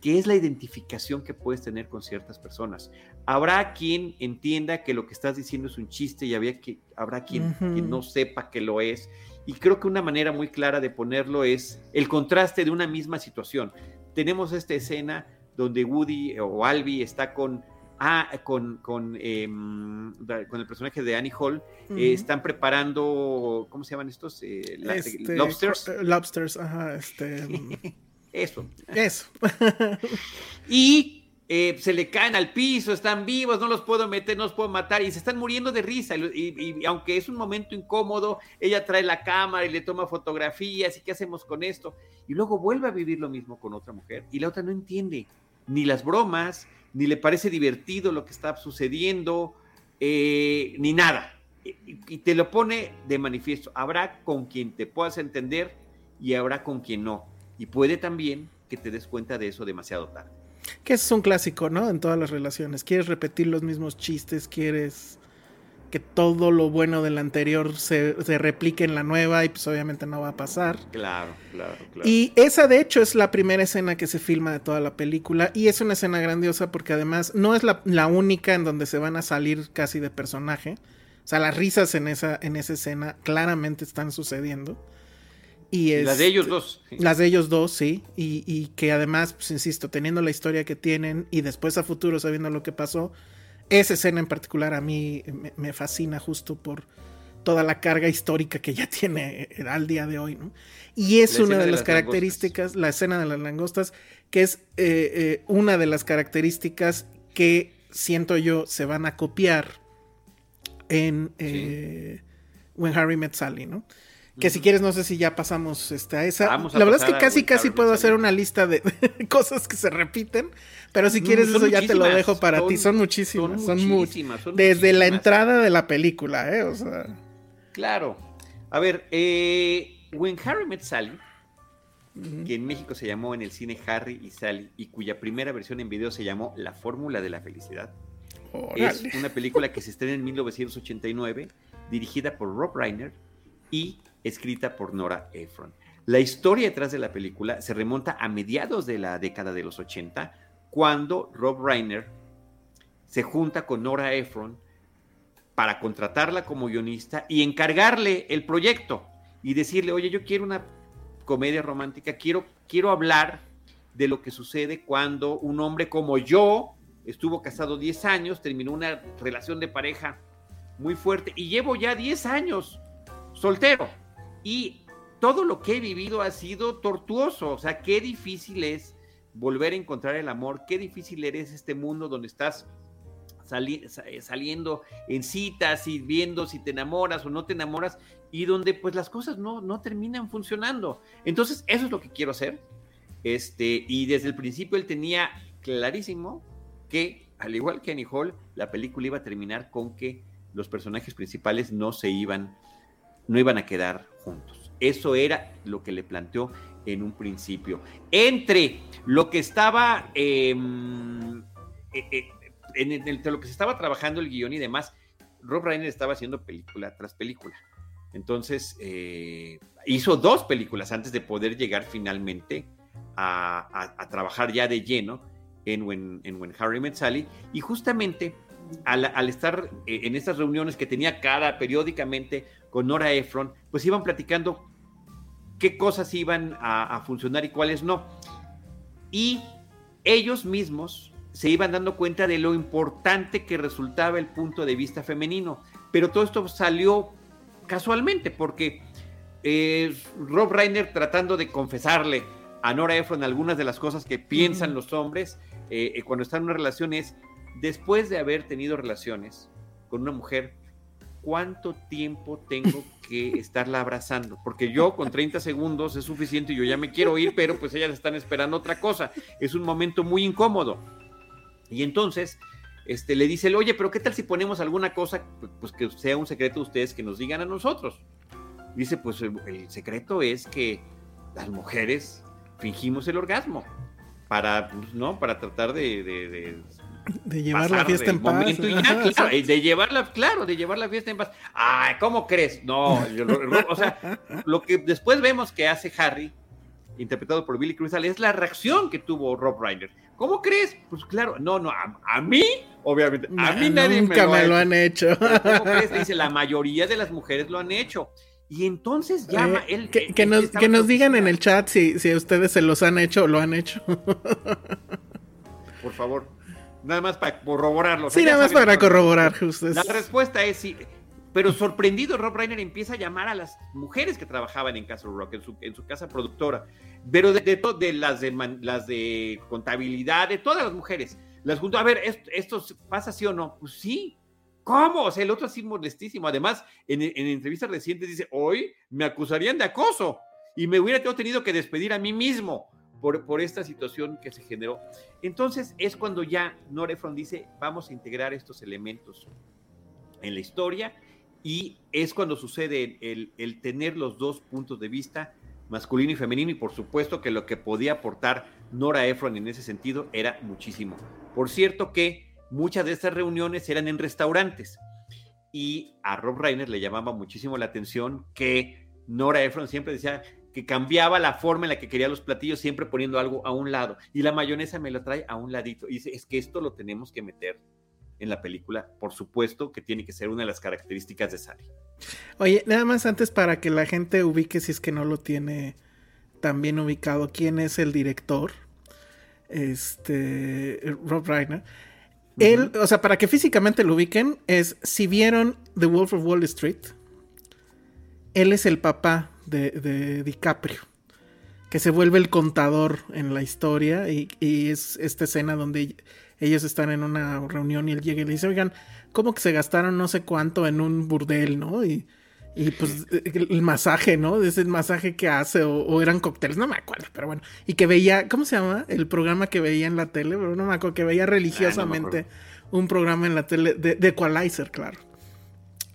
que es la identificación que puedes tener con ciertas personas. Habrá quien entienda que lo que estás diciendo es un chiste y había que, habrá quien, uh -huh. quien no sepa que lo es. Y creo que una manera muy clara de ponerlo es el contraste de una misma situación. Tenemos esta escena donde Woody o Albi está con ah, con, con, eh, con, el personaje de Annie Hall, uh -huh. eh, están preparando, ¿cómo se llaman estos? Eh, este, lobsters. Lobsters, ajá, este. Eso. Eso. y eh, se le caen al piso, están vivos, no los puedo meter, no los puedo matar, y se están muriendo de risa. Y, y, y, aunque es un momento incómodo, ella trae la cámara y le toma fotografías, ¿y qué hacemos con esto? Y luego vuelve a vivir lo mismo con otra mujer, y la otra no entiende ni las bromas, ni le parece divertido lo que está sucediendo, eh, ni nada. Y, y, te lo pone de manifiesto. Habrá con quien te puedas entender y habrá con quien no. Y puede también que te des cuenta de eso demasiado tarde. Que es un clásico, ¿no? En todas las relaciones. Quieres repetir los mismos chistes, quieres que todo lo bueno del anterior se, se, replique en la nueva y pues obviamente no va a pasar. Claro, claro, claro. Y esa de hecho es la primera escena que se filma de toda la película y es una escena grandiosa porque además no es la, la única en donde se van a salir casi de personaje. O sea, las risas en esa, en esa escena claramente están sucediendo. Y es, las de ellos dos. Sí. Las de ellos dos, sí. Y, y, que además, pues insisto, teniendo la historia que tienen y después a futuro sabiendo lo que pasó, esa escena en particular a mí me, me fascina justo por toda la carga histórica que ya tiene al día de hoy, ¿no? Y es una de, las, características, la escena de las langostas, que es eh, eh, una de las características que siento yo se van a copiar en eh, When Harry Met Sally, ¿no? Que si quieres, no sé si ya pasamos este, a esa. la verdad es que casi, casi puedo hacer una lista de, cosas que se repiten. Pero si mm, quieres, eso ya te lo dejo para ti. Son muchísimas. Son, muchísimas. desde la entrada de la película, ¿eh? O sea. Claro. A ver, eh, When Harry Met Sally, que en México se llamó en el cine Harry y Sally, y cuya primera versión en video se llamó La Fórmula de la Felicidad. Es una película que se estrena en 1989, dirigida por Rob Reiner y escrita por Nora Ephron. La historia detrás de la película se remonta a mediados de la década de los 80, cuando Rob Reiner se junta con Nora Ephron para contratarla como guionista y encargarle el proyecto y decirle, oye, yo quiero una comedia romántica, quiero, quiero hablar de lo que sucede cuando un hombre como yo estuvo casado 10 años, terminó una relación de pareja muy fuerte y llevo ya 10 años soltero. Y todo lo que he vivido ha sido tortuoso, o sea, qué difícil es volver a encontrar el amor, qué difícil eres este mundo donde estás eh, saliendo en citas y viendo si te enamoras o no te enamoras y donde pues las cosas no, no terminan funcionando. Entonces, eso es lo que quiero hacer. Este, y desde el principio él tenía clarísimo que, al igual que Annie Hall, la película iba a terminar con que los personajes principales no se iban no iban a quedar juntos. Eso era lo que le planteó en un principio. Entre lo que estaba, em, eh, eh, en, lo que se estaba trabajando el guion y demás, Rob Reiner estaba haciendo película tras película. Entonces, eh, hizo dos películas antes de poder llegar finalmente a, trabajar ya de lleno en When, en When Harry Met Sally. Y justamente al, estar en estas reuniones que tenía cada periódicamente con Nora Ephron, pues iban platicando qué cosas iban a, funcionar y cuáles no. Y ellos mismos se iban dando cuenta de lo importante que resultaba el punto de vista femenino. Pero todo esto salió casualmente, porque eh, Rob Reiner tratando de confesarle a Nora Ephron algunas de las cosas que piensan los hombres eh, eh, cuando están en una relación es, después de haber tenido relaciones con una mujer, ¿cuánto tiempo tengo que estarla abrazando? Porque yo con 30 segundos es suficiente y yo ya me quiero ir, pero pues ellas están esperando otra cosa. Es un momento muy incómodo. Y entonces este, le dice, oye, pero ¿qué tal si ponemos alguna cosa pues que sea un secreto de ustedes que nos digan a nosotros? Dice, pues el secreto es que las mujeres fingimos el orgasmo para, pues, ¿no? Para tratar de de llevar la fiesta en paz. de llevarla, claro, de llevar la fiesta en paz. Ay, ¿cómo crees? No, o sea, lo que después vemos que hace Harry, interpretado por Billy Crystal, es la reacción que tuvo Rob Reiner. ¿Cómo crees? Pues claro, no, no, a, mí, obviamente, a mí nadie nunca me lo, han hecho. ¿Cómo crees? Dice, la mayoría de las mujeres lo han hecho. Y entonces llama eh, él. Que, nos, que nos digan en el chat si, si ustedes se los han hecho o lo han hecho. Por favor. Nada más para corroborarlo. Sí, nada más para corroborar, justo. La respuesta es sí. Pero sorprendido, Rob Reiner empieza a llamar a las mujeres que trabajaban en Castle Rock, en su, casa productora, pero de, de, las de las de contabilidad, de todas las mujeres. Las junto, a ver, ¿esto, pasa sí o no? Pues sí. ¿Cómo? O sea, el otro así molestísimo. Además, en, en entrevistas recientes dice, hoy me acusarían de acoso y me hubiera tenido que despedir a mí mismo por, esta situación que se generó. Entonces es cuando ya Norefron dice, vamos a integrar estos elementos en la historia y es cuando sucede el, el, tener los dos puntos de vista, masculino y femenino, y por supuesto que lo que podía aportar Nora Ephron en ese sentido era muchísimo. Por cierto que muchas de estas reuniones eran en restaurantes y a Rob Reiner le llamaba muchísimo la atención que Nora Ephron siempre decía, que cambiaba la forma en la que quería los platillos, siempre poniendo algo a un lado. Y la mayonesa me lo trae a un ladito. Y dice, es que esto lo tenemos que meter en la película. Por supuesto que tiene que ser una de las características de Sally. Oye, nada más antes para que la gente ubique, si es que no lo tiene tan bien ubicado, quién es el director. Este, Rob Reiner. Él, o sea, para que físicamente lo ubiquen, es si vieron The Wolf of Wall Street, él es el papá de, de DiCaprio, que se vuelve el contador en la historia y, y, es esta escena donde ellos están en una reunión y él llega y le dice, oigan, ¿cómo que se gastaron no sé cuánto en un burdel, no? Y, y pues el masaje, ¿no? Es el masaje que hace, o, eran cócteles, no me acuerdo, pero bueno. Y que veía, ¿cómo se llama? El programa que veía en la tele, pero no me acuerdo, que veía religiosamente un programa en la tele de, de, Equalizer, claro.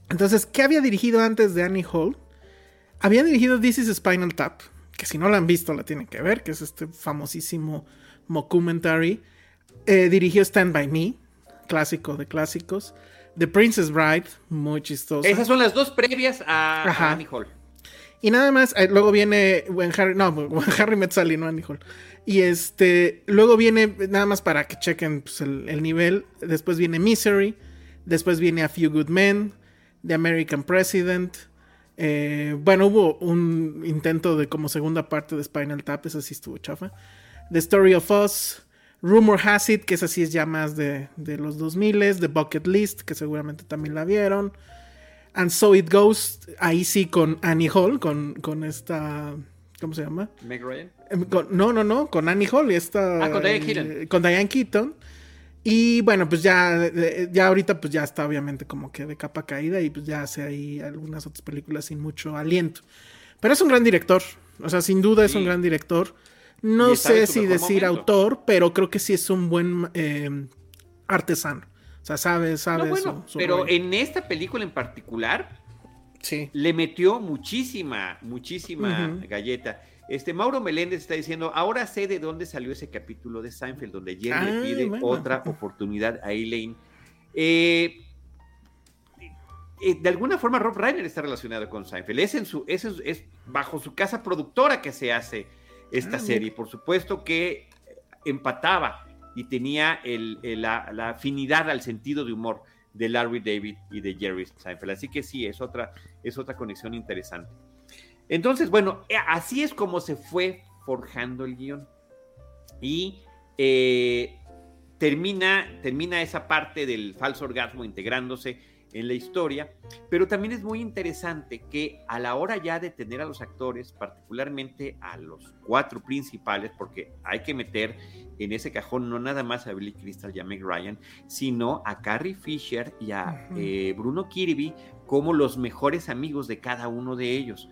Entonces, ¿qué había dirigido antes de Annie Hall? Había dirigido This is Spinal Tap, que si no la han visto la tienen que ver, que es este famosísimo mockumentary. Eh, dirigió Stand By Me, clásico de clásicos. The Princess Bride, muy chistoso. Esas son las dos previas a, Annie Hall. Y nada más, eh, luego viene When Harry, no, When Harry Met Sally, no Annie Hall. Y este, luego viene, nada más para que chequen pues, el, nivel, después viene Misery, después viene A Few Good Men, The American President. Eh, bueno, hubo un intento de como segunda parte de Spinal Tap, esa sí estuvo chafa. The Story of Us, Rumor Has It, que esa sí es ya más de, de los 2000, The Bucket List, que seguramente también la vieron. And So It Goes, ahí sí con Annie Hall, con, con esta... ¿Cómo se llama? Meg Ryan. Em, no, no, no, con Annie Hall y esta... Ah, con Diane Keaton. Eh, con Diane Keaton. Y bueno, pues ya, ya ahorita pues ya está obviamente como que de capa caída y pues ya hace ahí algunas otras películas sin mucho aliento. Pero es un gran director, o sea, sin duda es un gran director. No sé si decir autor, pero creo que sí es un buen eh, artesano. O sea, sabe, sabe. bueno, pero en esta película en particular, sí. le metió muchísima, muchísima galleta. Este Mauro Meléndez está diciendo, ahora sé de dónde salió ese capítulo de Seinfeld donde Jerry le pide otra oportunidad a Elaine. Eh, eh, de alguna forma Rob Reiner está relacionado con Seinfeld. Es, en su, es, es bajo su casa productora que se hace esta ah, serie. Por supuesto que empataba y tenía la, afinidad al sentido de humor de Larry David y de Jerry Seinfeld. Así que sí, es otra, es otra conexión interesante. Entonces, bueno, eh, así es como se fue forjando el guion. Y eh, termina, termina esa parte del falso orgasmo integrándose en la historia, pero también es muy interesante que a la hora ya de tener a los actores, particularmente a los cuatro principales, porque hay que meter en ese cajón no nada más a Billy Crystal y a Meg Ryan, sino a Carrie Fisher y a eh, Bruno Kirby como los mejores amigos de cada uno de ellos,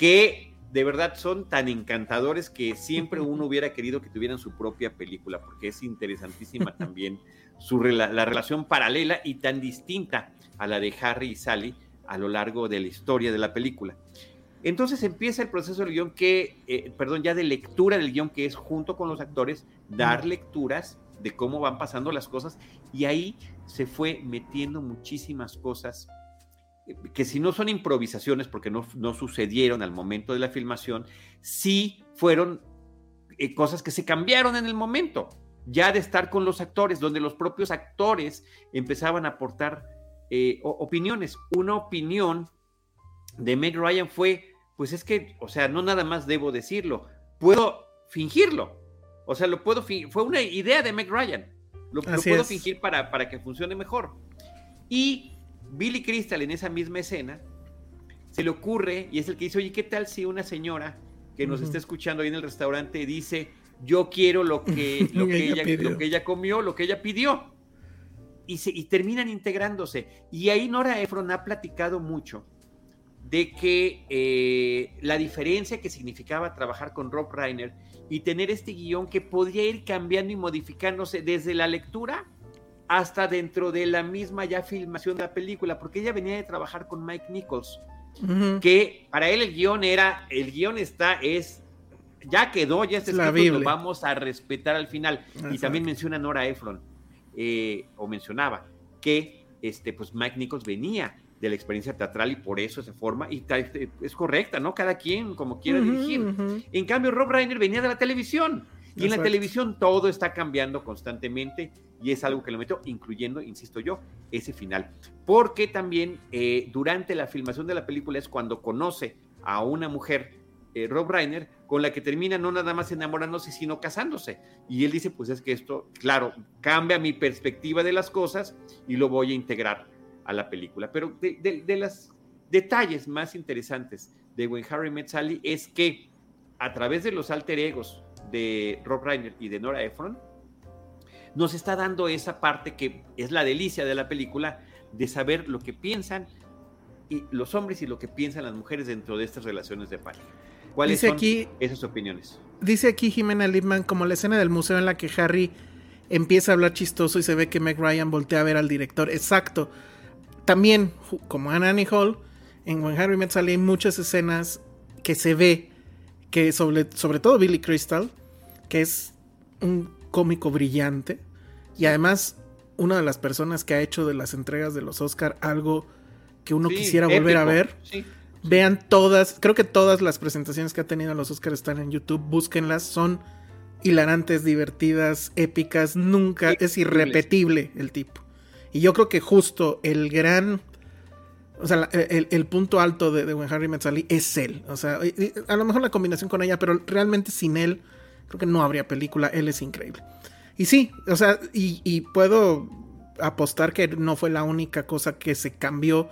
que de verdad son tan encantadores que siempre uno hubiera querido que tuvieran su propia película, porque es interesantísima también su, la relación paralela y tan distinta a la de Harry y Sally a lo largo de la historia de la película. Entonces empieza el proceso del guion que, eh, perdón, ya de lectura del guion que es junto con los actores, dar lecturas de cómo van pasando las cosas y ahí se fue metiendo muchísimas cosas que si no son improvisaciones porque no, no sucedieron al momento de la filmación, sí fueron eh, cosas que se cambiaron en el momento, ya de estar con los actores, donde los propios actores empezaban a aportar eh, opiniones. Una opinión de Meg Ryan fue, pues es que, o sea, no nada más debo decirlo, puedo fingirlo. O sea, lo puedo fue una idea de Meg Ryan. Lo, puedo fingir para, para que funcione mejor. Y Billy Crystal en esa misma escena se le ocurre y es el que dice, oye, ¿qué tal si una señora que nos está escuchando ahí en el restaurante dice, yo quiero lo que, lo que, ella, lo que ella comió, lo que ella pidió? y, terminan integrándose. Y ahí Nora Ephron ha platicado mucho de que eh, la diferencia que significaba trabajar con Rob Reiner y tener este guion que podía ir cambiando y modificándose desde la lectura hasta dentro de la misma ya filmación de la película, porque ella venía de trabajar con Mike Nichols, que para él el guion era, el guion está, es, ya quedó, ya está escrito, lo vamos a respetar al final. Y también menciona Nora Ephron eh, o mencionaba que este, pues Mike Nichols venía de la experiencia teatral y por eso se forma, y este, es correcta, ¿no? Cada quien como quiera dirigir. En cambio, Rob Reiner venía de la televisión, y en la televisión todo está cambiando constantemente, y es algo que lo meto, incluyendo, insisto yo, ese final. Porque también eh, durante la filmación de la película es cuando conoce a una mujer, eh, Rob Reiner, con la que termina no nada más enamorándose, sino casándose. Y él dice, pues es que esto, claro, cambia mi perspectiva de las cosas y lo voy a integrar a la película. Pero de, las detalles más interesantes de When Harry Met Sally es que a través de los alter egos de Rob Reiner y de Nora Ephron, nos está dando esa parte que es la delicia de la película, de saber lo que piensan y los hombres y lo que piensan las mujeres dentro de estas relaciones de pareja. ¿Cuáles son esas opiniones? Dice aquí Jimena Lipman como la escena del museo en la que Harry empieza a hablar chistoso y se ve que Meg Ryan voltea a ver al director. Exacto. También, como en Annie Hall, en When Harry Met Sally hay muchas escenas que se ve que sobre, sobre todo Billy Crystal, que es un cómico brillante y además una de las personas que ha hecho de las entregas de los Oscar algo que uno quisiera volver a ver. Vean todas, creo que todas las presentaciones que ha tenido en los Oscars están en YouTube, búsquenlas, son hilarantes, divertidas, épicas, nunca es irrepetible el tipo. Y yo creo que justo el gran, o sea, el, punto alto de, de Harry Met es él. O sea, a lo mejor la combinación con ella, pero realmente sin él creo que no habría película, él es increíble. Y sí, o sea, y, puedo apostar que no fue la única cosa que se cambió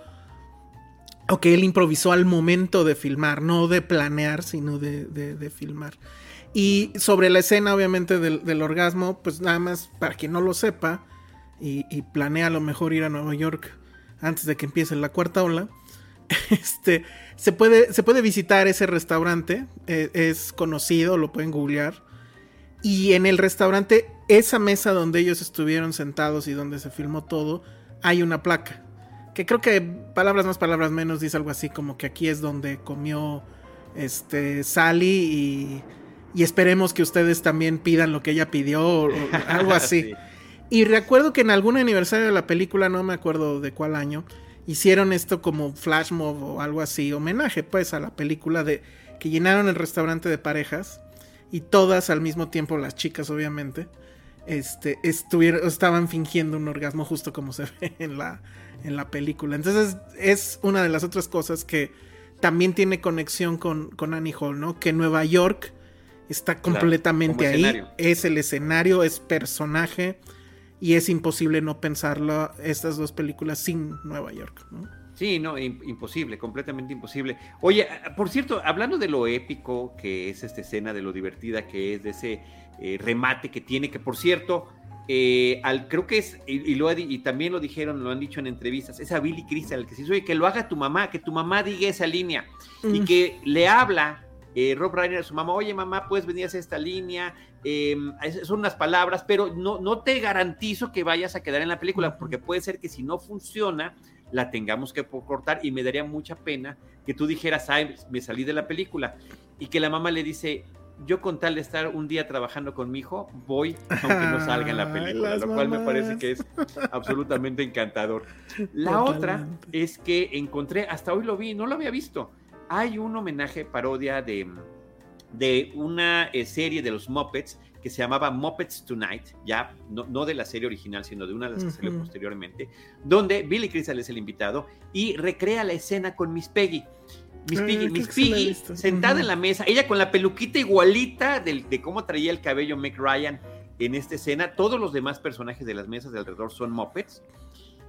o que él improvisó al momento de filmar, no de planear, sino de, filmar. Y sobre la escena, obviamente, del, orgasmo, pues nada más para quien no lo sepa y, planea a lo mejor ir a Nueva York antes de que empiece la cuarta ola, este, se, puede, se puede visitar ese restaurante, e, es conocido, lo pueden googlear. Y en el restaurante, esa mesa donde ellos estuvieron sentados y donde se filmó todo, hay una placa. Que creo que palabras más, palabras menos, dice algo así como que aquí es donde comió este Sally y, y esperemos que ustedes también pidan lo que ella pidió o, algo así. Y recuerdo que en algún aniversario de la película, no me acuerdo de cuál año, hicieron esto como flash mob o algo así, homenaje pues a la película de que llenaron el restaurante de parejas y todas al mismo tiempo, las chicas obviamente, este, estuvieron, estaban fingiendo un orgasmo justo como se ve en la, en la película. Entonces es una de las otras cosas que también tiene conexión con, con Annie Hall, ¿no? Que Nueva York está completamente ahí, es el escenario, es personaje y es imposible no pensarlo estas dos películas sin Nueva York, ¿no? Sí, no, imposible, completamente imposible. Oye, por cierto, hablando de lo épico que es esta escena, de lo divertida que es, de ese eh, remate que tiene, que por cierto, eh, al, creo que es, y, lo, y también lo dijeron, lo han dicho en entrevistas, es a Billy Crystal el que se dice, oye, que lo haga tu mamá, que tu mamá diga esa línea, y que le habla eh, Rob Reiner a su mamá, oye mamá, puedes venir a hacer esta línea, em, son unas palabras, pero no, no te garantizo que vayas a quedar en la película, porque puede ser que si no funciona, la tengamos que cortar y me daría mucha pena que tú dijeras, ay, me salí de la película y que la mamá le dice, yo con tal de estar un día trabajando con mi hijo, voy aunque no salga en la película, lo cual me parece que es absolutamente encantador. La otra es que encontré, hasta hoy lo vi, no lo había visto, hay un homenaje, parodia de, de una eh, serie de los Muppets que se llamaba Muppets Tonight, ya no, de la serie original, sino de una de las que salió posteriormente, donde Billy Crystal es el invitado y recrea la escena con Miss Peggy. Miss Piggy, Miss Piggy sentada en la mesa, ella con la peluquita igualita de, de cómo traía el cabello Meg Ryan en esta escena. Todos los demás personajes de las mesas de alrededor son Muppets.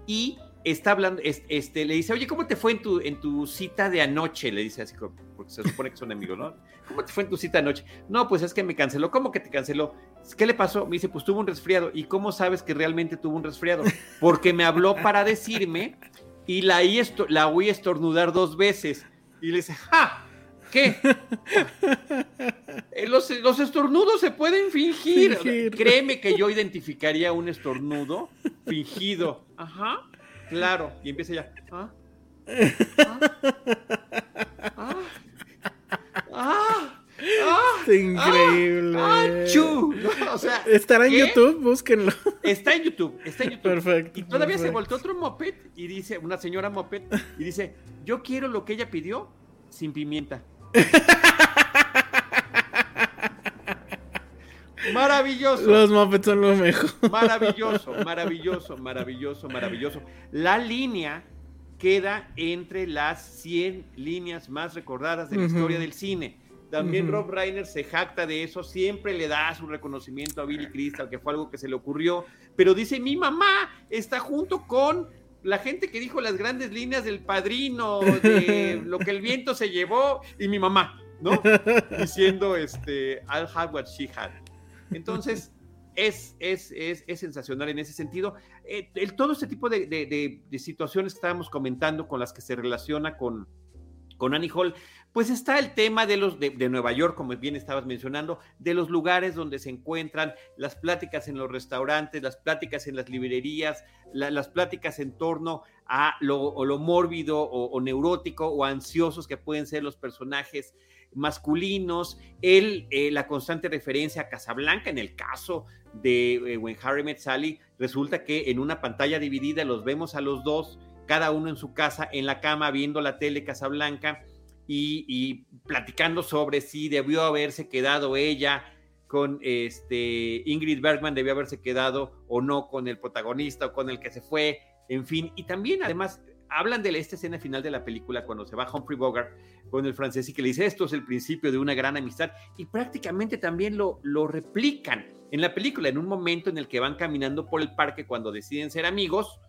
Y está hablando, este, le dice, oye, ¿cómo te fue en tu, en tu cita de anoche? Le dice así, porque se supone que son amigos, ¿no? ¿Cómo te fue en tu cita de anoche? No, pues es que me canceló. ¿Cómo que te canceló? ¿Qué le pasó? Me dice, pues tuvo un resfriado. ¿Y cómo sabes que realmente tuvo un resfriado? Porque me habló para decirme y la, la oí estornudar dos veces. Y le dice, ¡ja! ¿Qué? Eh, los, los, estornudos se pueden fingir. fingir. Créeme que yo identificaría un estornudo fingido. Ajá. Claro. Y empieza ya. ¿Ah? ¿Ah? ¿Ah? ¿Ah? increíble. ¡Ah! O sea, Estará en YouTube, búsquenlo. Está en YouTube, está en YouTube. Perfecto. Y todavía se volteó otro moped y dice, una señora moped, y dice, yo quiero lo que ella pidió sin pimienta. Maravilloso. Los Muppets son lo mejor. Maravilloso, maravilloso, maravilloso, maravilloso. La línea queda entre las 100 líneas más recordadas de la historia del cine. También Rob Reiner se jacta de eso, siempre le da su reconocimiento a Billy Crystal, que fue algo que se le ocurrió, pero dice, mi mamá está junto con la gente que dijo las grandes líneas del padrino, de lo que el viento se llevó, y mi mamá, ¿no? Diciendo, este, I'll have what she had. Entonces, es, es, es, es sensacional en ese sentido. Eh, el, todo este tipo de, de, de, situaciones que estábamos comentando con las que se relaciona con, con Annie Hall, pues está el tema de los de, Nueva York, como bien estabas mencionando, de los lugares donde se encuentran, las pláticas en los restaurantes, las pláticas en las librerías, las pláticas en torno a lo, lo mórbido o, neurótico o ansiosos que pueden ser los personajes masculinos, el, eh, la constante referencia a Casablanca en el caso de eh, When Harry Met Sally, resulta que en una pantalla dividida los vemos a los dos, cada uno en su casa, en la cama, viendo la tele Casablanca, y, platicando sobre si debió haberse quedado ella con este Ingrid Bergman, debió haberse quedado o no con el protagonista o con el que se fue, en fin. Y también, además, hablan de esta escena final de la película cuando se va Humphrey Bogart con el francés y que le dice esto es el principio de una gran amistad y prácticamente también lo, lo replican en la película en un momento en el que van caminando por el parque cuando deciden ser amigos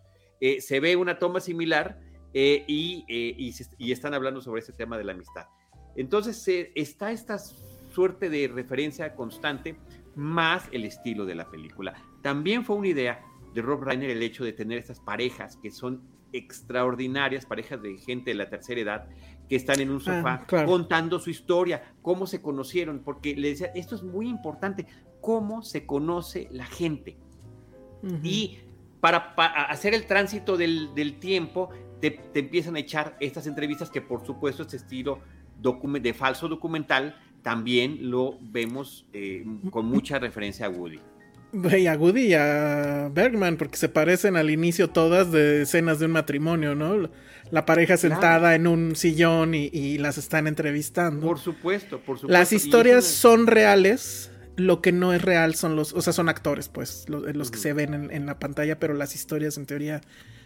eh, se ve una toma similar eh, eh, y, están hablando sobre ese tema de la amistad. Entonces está esta suerte de referencia constante más el estilo de la película. También fue una idea de Rob Reiner el hecho de tener estas parejas que son extraordinarias, parejas de gente de la tercera edad, que están en un ah, sofá contando su historia, cómo se conocieron, porque le decía, esto es muy importante, cómo se conoce la gente. Y para, hacer el tránsito del, del tiempo, te, empiezan a echar estas entrevistas que por supuesto este estilo de falso documental también lo vemos eh, con mucha referencia a Woody. Y a Woody y a Bergman, porque se parecen al inicio todas de escenas de un matrimonio, ¿no? La pareja sentada en un sillón y, las están entrevistando. Por supuesto, por supuesto. Las historias son reales, lo que no es real son los, o sea, son actores, pues, los, que se ven en, en, la pantalla, pero las historias en teoría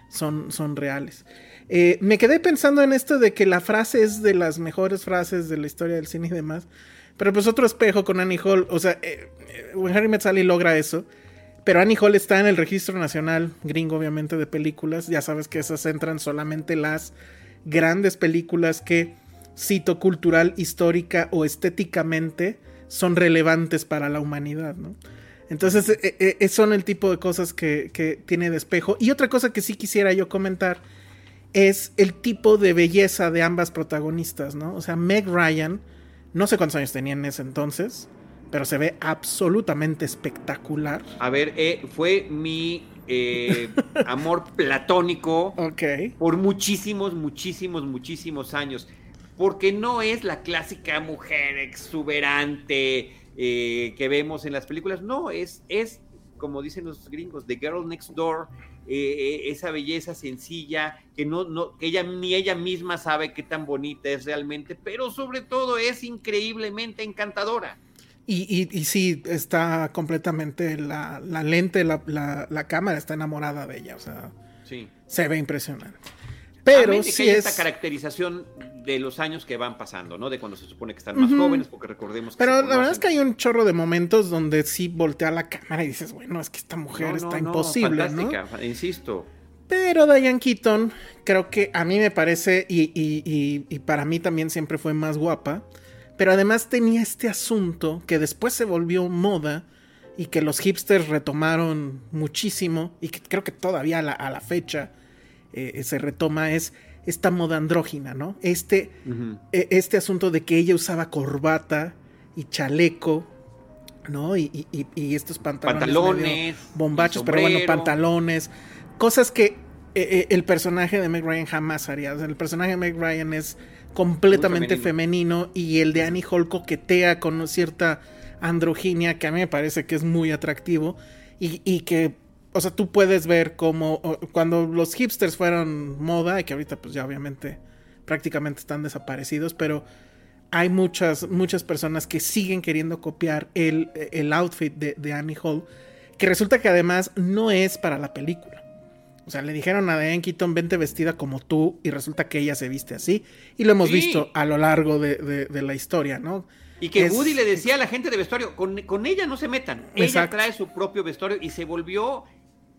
son, son reales. Eh, me quedé pensando en esto de que la frase es de las mejores frases de la historia del cine y demás. Pero pues otro espejo con Annie Hall. O sea, eh, eh Harry Met logra eso. Pero Annie Hall está en el registro nacional, gringo obviamente, de películas. Ya sabes que esas entran solamente las grandes películas que, cito, cultural, histórica o estéticamente son relevantes para la humanidad, ¿no? Entonces, eh, son el tipo de cosas que, tiene despejo. Y otra cosa que sí quisiera yo comentar es el tipo de belleza de ambas protagonistas, ¿no? O sea, Meg Ryan, no sé cuántos años tenía en ese entonces, pero se ve absolutamente espectacular. A ver, eh, fue mi amor platónico por muchísimos, muchísimos, muchísimos años. Porque no es la clásica mujer exuberante, eh, que vemos en las películas. No, es, es, como dicen los gringos, The Girl Next Door, eh, eh, esa belleza sencilla, que no, no, que ella ni ella misma sabe qué tan bonita es realmente, pero sobre todo es increíblemente encantadora. Y, y, sí, está completamente la, la lente, la, la, cámara está enamorada de ella, o sea, sí. se ve impresionante. Pero sí es... esta caracterización de los años que van pasando, ¿no? De cuando se supone que están más jóvenes, porque recordemos que. Pero la verdad es que hay un chorro de momentos donde sí voltea la cámara y dices, bueno, es que esta mujer está imposible, ¿no? insisto. Pero Diane Keaton, creo que a mí me parece, y, y, y, para mí también siempre fue más guapa, pero además tenía este asunto que después se volvió moda y que los hipsters retomaron muchísimo y que creo que todavía a la fecha eh, se retoma es esta moda andrógina, ¿no? Este, e, este asunto de que ella usaba corbata y chaleco, ¿no? Y, estos pantalones. Pantalones. Bombachos, pero bueno, pantalones. Cosas que e, e, el personaje de Meg Ryan jamás haría. O sea, el personaje de Meg Ryan es completamente femenino. y el de Annie Hall coquetea con cierta androginia que a mí me parece que es muy atractivo y, y que o sea, tú puedes ver cómo cuando los hipsters fueron moda, y que ahorita pues ya obviamente prácticamente están desaparecidos, pero hay muchas, muchas personas que siguen queriendo copiar el, el outfit de, Annie Hall, que resulta que además no es para la película. O sea, le dijeron a Diane Keaton, vente vestida como tú, y resulta que ella se viste así. Y lo hemos visto a lo largo de, la historia, ¿no? Y que Woody le decía a la gente de vestuario, con, ella no se metan. Ella trae su propio vestuario y se volvió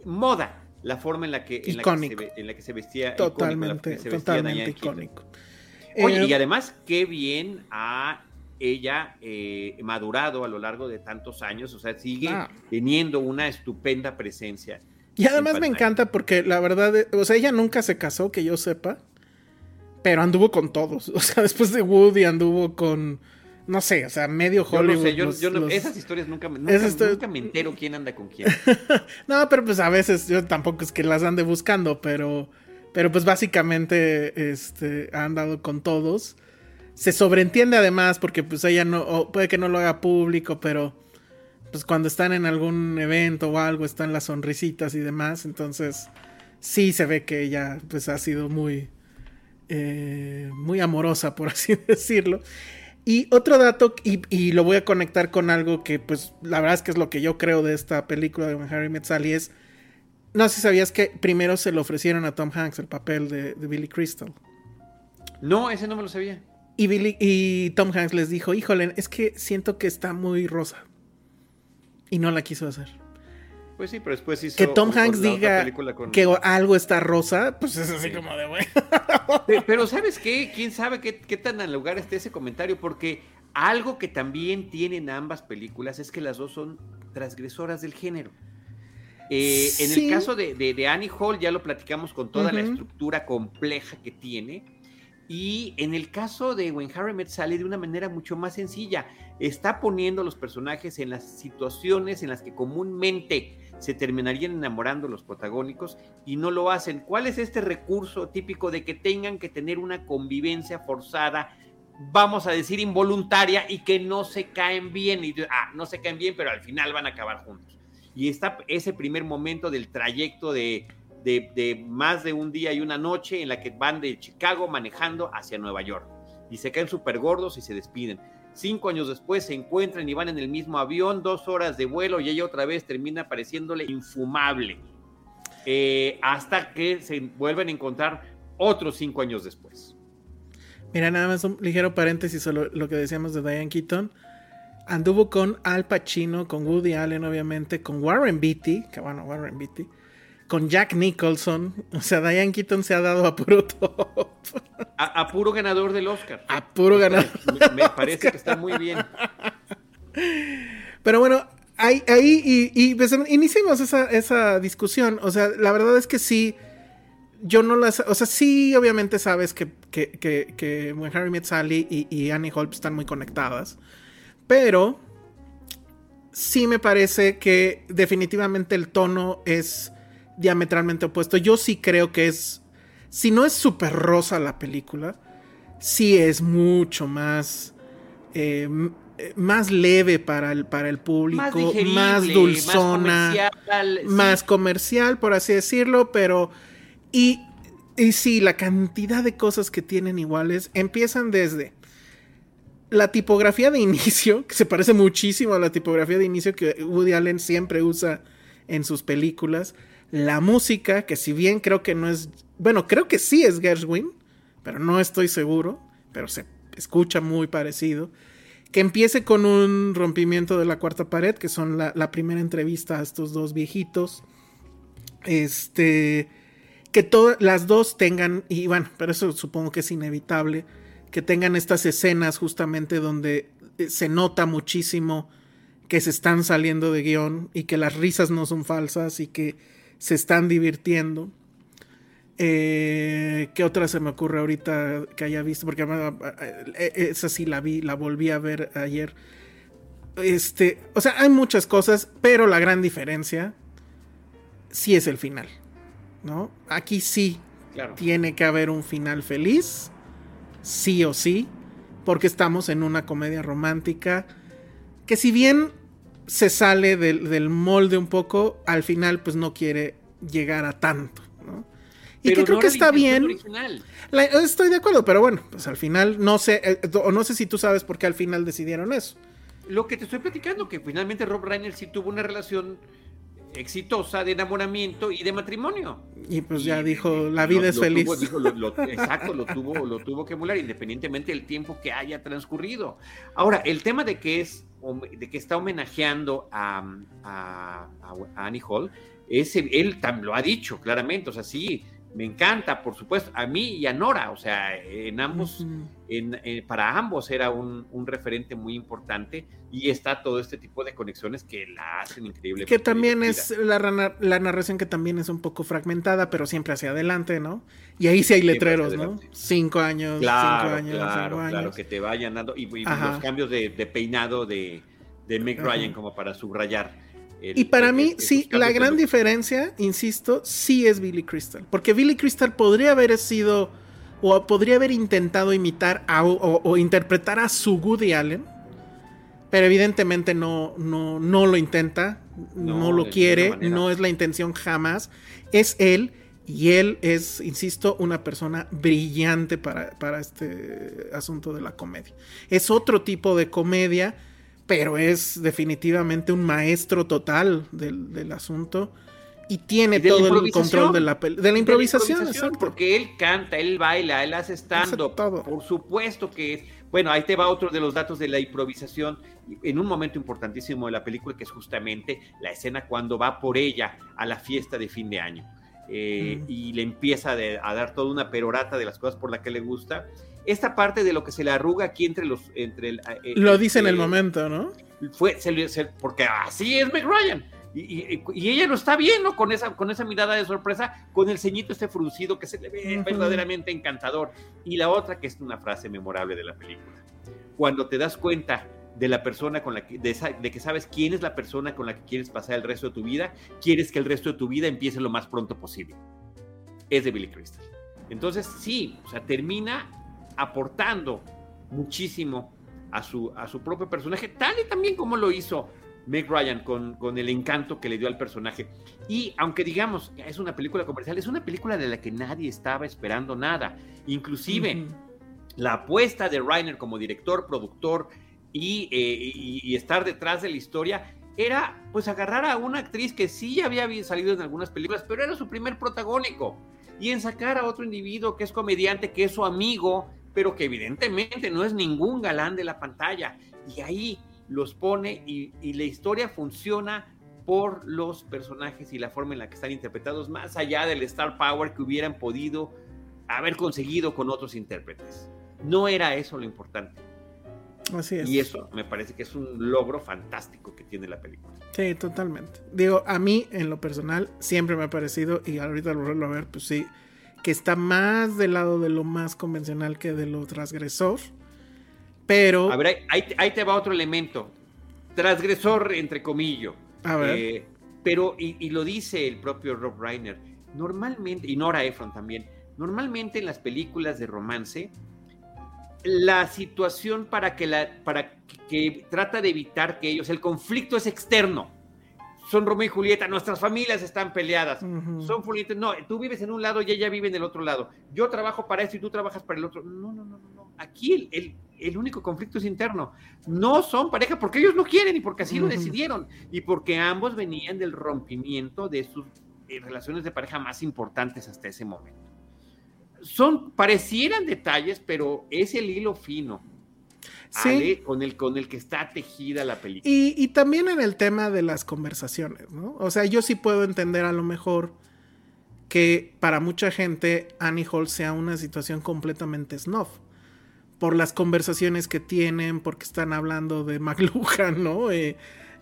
moda. la forma en la que, en icónico. La que, se, en la que se vestía. Totalmente, icónico, se totalmente icónico. Oye, y además, qué bien ha ella eh, madurado a lo largo de tantos años, o sea, sigue teniendo una estupenda presencia. Y además me encanta porque la verdad, o sea, ella nunca se casó, que yo sepa, pero anduvo con todos. O sea, después de Woody anduvo con, no sé, o sea, medio Hollywood. Yo no sé, yo, esas historias nunca, nunca, me entero quién anda con quién. no, pero pues a veces yo tampoco es que las ande buscando, pero, pero pues básicamente este, ha andado con todos. Se sobreentiende además porque pues ella no, puede que no lo haga público, pero pues cuando están en algún evento o algo están las sonrisitas y demás, entonces sí se ve que ella pues ha sido muy, eh, muy amorosa, por así decirlo. Y otro dato, y, lo voy a conectar con algo que pues la verdad es que es lo que yo creo de esta película de When Harry Met Sally es, no sé si sabías que primero se le ofrecieron a Tom Hanks el papel de, de Billy Crystal. No, ese no me lo sabía. Y, Billy, y Tom Hanks les dijo, híjole, es que siento que está muy rosa. Y no la quiso hacer. Pues sí, pero después hizo Que Tom Hanks diga que algo está rosa, pues es así como de bueno. Pero ¿sabes qué? ¿Quién sabe qué, qué tan al lugar esté ese comentario? Porque algo que también tienen ambas películas es que las dos son transgresoras del género. Eh, en el caso de, Annie Hall ya lo platicamos con toda la estructura compleja que tiene y en el caso de When Harry Met Sally de una manera mucho más sencilla, está poniendo a los personajes en las situaciones en las que comúnmente se terminarían enamorando los protagónicos y no lo hacen. ¿Cuál es este recurso típico de que tengan que tener una convivencia forzada, vamos a decir involuntaria y que no se caen bien? Y ah, no se caen bien, pero al final van a acabar juntos. Y está ese primer momento del trayecto de de, más de un día y una noche en la que van de Chicago manejando hacia Nueva York. Y se caen súper gordos y se despiden. Cinco años después se encuentran y van en el mismo avión, dos horas de vuelo y ella otra vez termina pareciéndole infumable. Eh, hasta que se vuelven a encontrar otros cinco años después. Mira, nada más un ligero paréntesis sobre lo que decíamos de Diane Keaton. Anduvo con Al Pacino, con Woody Allen, obviamente, con Warren Beatty, que bueno, Warren Beatty, con Jack Nicholson. O sea, Diane Keaton se ha dado a puro top. A, puro ganador del Oscar. A puro ganador. Me, parece que está muy bien. Pero bueno, ahí, ahí y, pues, iniciamos esa, discusión. O sea, la verdad es que sí. Yo no las. O sea, sí, obviamente sabes que, que, que, que Harry Met Sally y, y Annie Hall están muy conectadas. Pero sí me parece que definitivamente el tono es diametralmente opuesto. Yo sí creo que es, si no es súper rosa la película, sí es mucho más, eh, más leve para el, para el público, más, dulzona, más comercial, por así decirlo, pero... Y, y sí, la cantidad de cosas que tienen iguales empiezan desde la tipografía de inicio, que se parece muchísimo a la tipografía de inicio que Woody Allen siempre usa en sus películas. La música, que si bien creo que no es, bueno, creo que sí es Gershwin, pero no estoy seguro, pero se escucha muy parecido. Que empiece con un rompimiento de la cuarta pared, que son la, primera entrevista a estos dos viejitos. Este, que todas las dos tengan, y bueno, pero eso supongo que es inevitable, que tengan estas escenas justamente donde eh, se nota muchísimo que se están saliendo de guion y que las risas no son falsas y que se están divirtiendo. Eh, ¿Qué otra se me ocurre ahorita que haya visto? Porque eh, esa sí la vi, la volví a ver ayer. Este, o sea, hay muchas cosas, pero la gran diferencia sí es el final, ¿no? Aquí sí tiene que haber un final feliz, sí o sí, porque estamos en una comedia romántica que si bien se sale del, molde un poco, al final pues no quiere llegar a tanto, ¿no? Y que creo que está bien. estoy de acuerdo, pero bueno, pues al final no sé, eh, o no sé si tú sabes por qué al final decidieron eso. Lo que te estoy platicando, que finalmente Rob Reiner sí tuvo una relación exitosa de enamoramiento y de matrimonio. Y pues ya dijo, la vida es feliz. exacto, lo tuvo, lo tuvo que emular, independientemente del tiempo que haya transcurrido. Ahora, el tema de que es de que está homenajeando a, Annie Hall, ese, él lo ha dicho claramente, o sea, sí, me encanta, por supuesto, a mí y a Nora, o sea, en ambos, en, para ambos era un, referente muy importante y está todo este tipo de conexiones que la hacen increíble. Que también es la, la, narración que también es un poco fragmentada, pero siempre hacia adelante, ¿no? Y ahí sí hay letreros, ¿no? Cinco años, cinco años, claro, Claro, que te vayan dando, y, los cambios de, peinado de, de Meg Ryan como para subrayar y para mí, sí, la gran diferencia, insisto, sí es Billy Crystal. Porque Billy Crystal podría haber sido, o podría haber intentado imitar o, interpretar a su Woody Allen. Pero evidentemente no, no, no lo intenta, no, lo quiere, no es la intención jamás. Es él y él es, insisto, una persona brillante para, para este asunto de la comedia. Es otro tipo de comedia pero es definitivamente un maestro total del, asunto y tiene todo el control de la, de la improvisación, porque él canta, él baila, él hace stand Por supuesto que es. Bueno, ahí te va otro de los datos de la improvisación. En un momento importantísimo de la película, que es justamente la escena cuando va por ella a la fiesta de fin de año. Eh, mm. Y le empieza a dar toda una perorata de las cosas por las que le gusta esta parte de lo que se le arruga aquí entre los. Entre el, eh, lo dice en el momento, ¿no? Fue, porque así es Meg Ryan. Y, ella lo está viendo con esa, con esa mirada de sorpresa, con el ceñito este fruncido que se le ve verdaderamente encantador. Y la otra, que es una frase memorable de la película. Cuando te das cuenta de la persona con la que, de, de, que sabes quién es la persona con la que quieres pasar el resto de tu vida, quieres que el resto de tu vida empiece lo más pronto posible. Es de Billy Crystal. Entonces, sí, o sea, termina aportando muchísimo a su, a su propio personaje, tal y también como lo hizo Meg Ryan con, con, el encanto que le dio al personaje. Y aunque digamos, es una película comercial, es una película de la que nadie estaba esperando nada. Inclusive la apuesta de Reiner como director, productor y, eh, y, estar detrás de la historia era pues agarrar a una actriz que sí había salido en algunas películas, pero era su primer protagónico. Y en sacar a otro individuo que es comediante, que es su amigo, pero que evidentemente no es ningún galán de la pantalla. Y ahí los pone y, la historia funciona por los personajes y la forma en la que están interpretados, más allá del star power que hubieran podido haber conseguido con otros intérpretes. No era eso lo importante. Así es. Y eso me parece que es un logro fantástico que tiene la película. Sí, totalmente. Digo, a mí en lo personal siempre me ha parecido, y ahorita lo vuelvo a ver, pues sí, que está más del lado de lo más convencional que de lo transgresor. Pero. A ver, ahí, te va otro elemento. Transgresor, entre comillas. A ver. Eh, pero, y, lo dice el propio Rob Reiner, normalmente, y Nora Ephron también, normalmente en las películas de romance, la situación para que la, para que trata de evitar que ellos, el conflicto es externo son Romeo y Julieta, nuestras familias están peleadas, son Julieta, no, tú vives en un lado y ella vive en el otro lado, yo trabajo para esto y tú trabajas para el otro, no, no, no, no, aquí el, el, único conflicto es interno, no son pareja porque ellos no quieren y porque así lo decidieron. Y porque ambos venían del rompimiento de sus eh, relaciones de pareja más importantes hasta ese momento. Son, parecieran detalles, pero es el hilo fino sí. con, el, con el que está tejida la película. Y, también en el tema de las conversaciones, ¿no? O sea, yo sí puedo entender a lo mejor que para mucha gente Annie Hall sea una situación completamente snuff. Por las conversaciones que tienen, porque están hablando de McLuhan, ¿no? Y,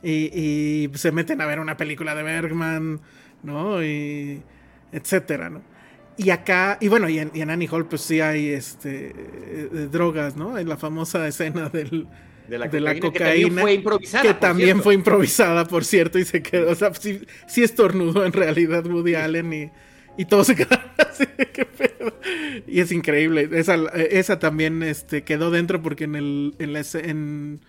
y, se meten a ver una película de Bergman, ¿no? Y etcétera, ¿no? Y acá, y bueno, y en, Annie Hall pues sí hay este eh, drogas, ¿no? Hay la famosa escena del, de la cocaína, que también fue improvisada. Que también fue improvisada, por cierto, y se quedó, o sea, sí, sí estornudó en realidad Woody Allen y, y todo se quedó así, qué pedo. Y es increíble, esa, esa también este, quedó dentro porque en el, en, la, en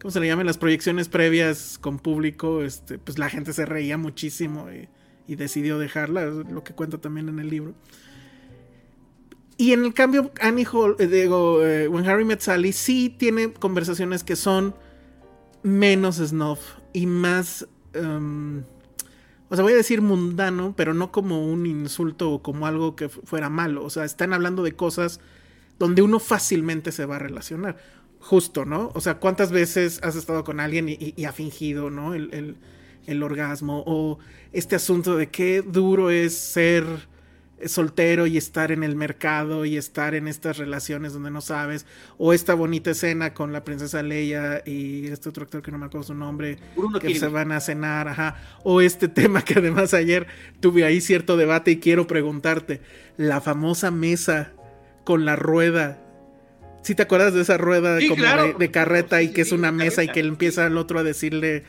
¿cómo se le llama? En las proyecciones previas con público, este, pues la gente se reía muchísimo y y decidió dejarla, lo que cuenta también en el libro. Y en el cambio, Annie Hall, eh, digo, eh, When Harry Met Sally sí tiene conversaciones que son menos snuff y más, em, o sea, voy a decir mundano, pero no como un insulto o como algo que fuera malo. O sea, están hablando de cosas donde uno fácilmente se va a relacionar. justo, ¿no? O sea, ¿cuántas veces has estado con alguien y, ha fingido, ¿no? El, el, orgasmo o este asunto de qué duro es ser soltero y estar en el mercado y estar en estas relaciones donde no sabes, o esta bonita escena con la princesa Leia y este otro actor que no me acuerdo su nombre, que se van a cenar, ajá, o este tema que además ayer tuve ahí cierto debate y quiero preguntarte, la famosa mesa con la rueda. Si te acuerdas de esa rueda como de, carreta y que es una mesa y que le empieza al otro a decirle,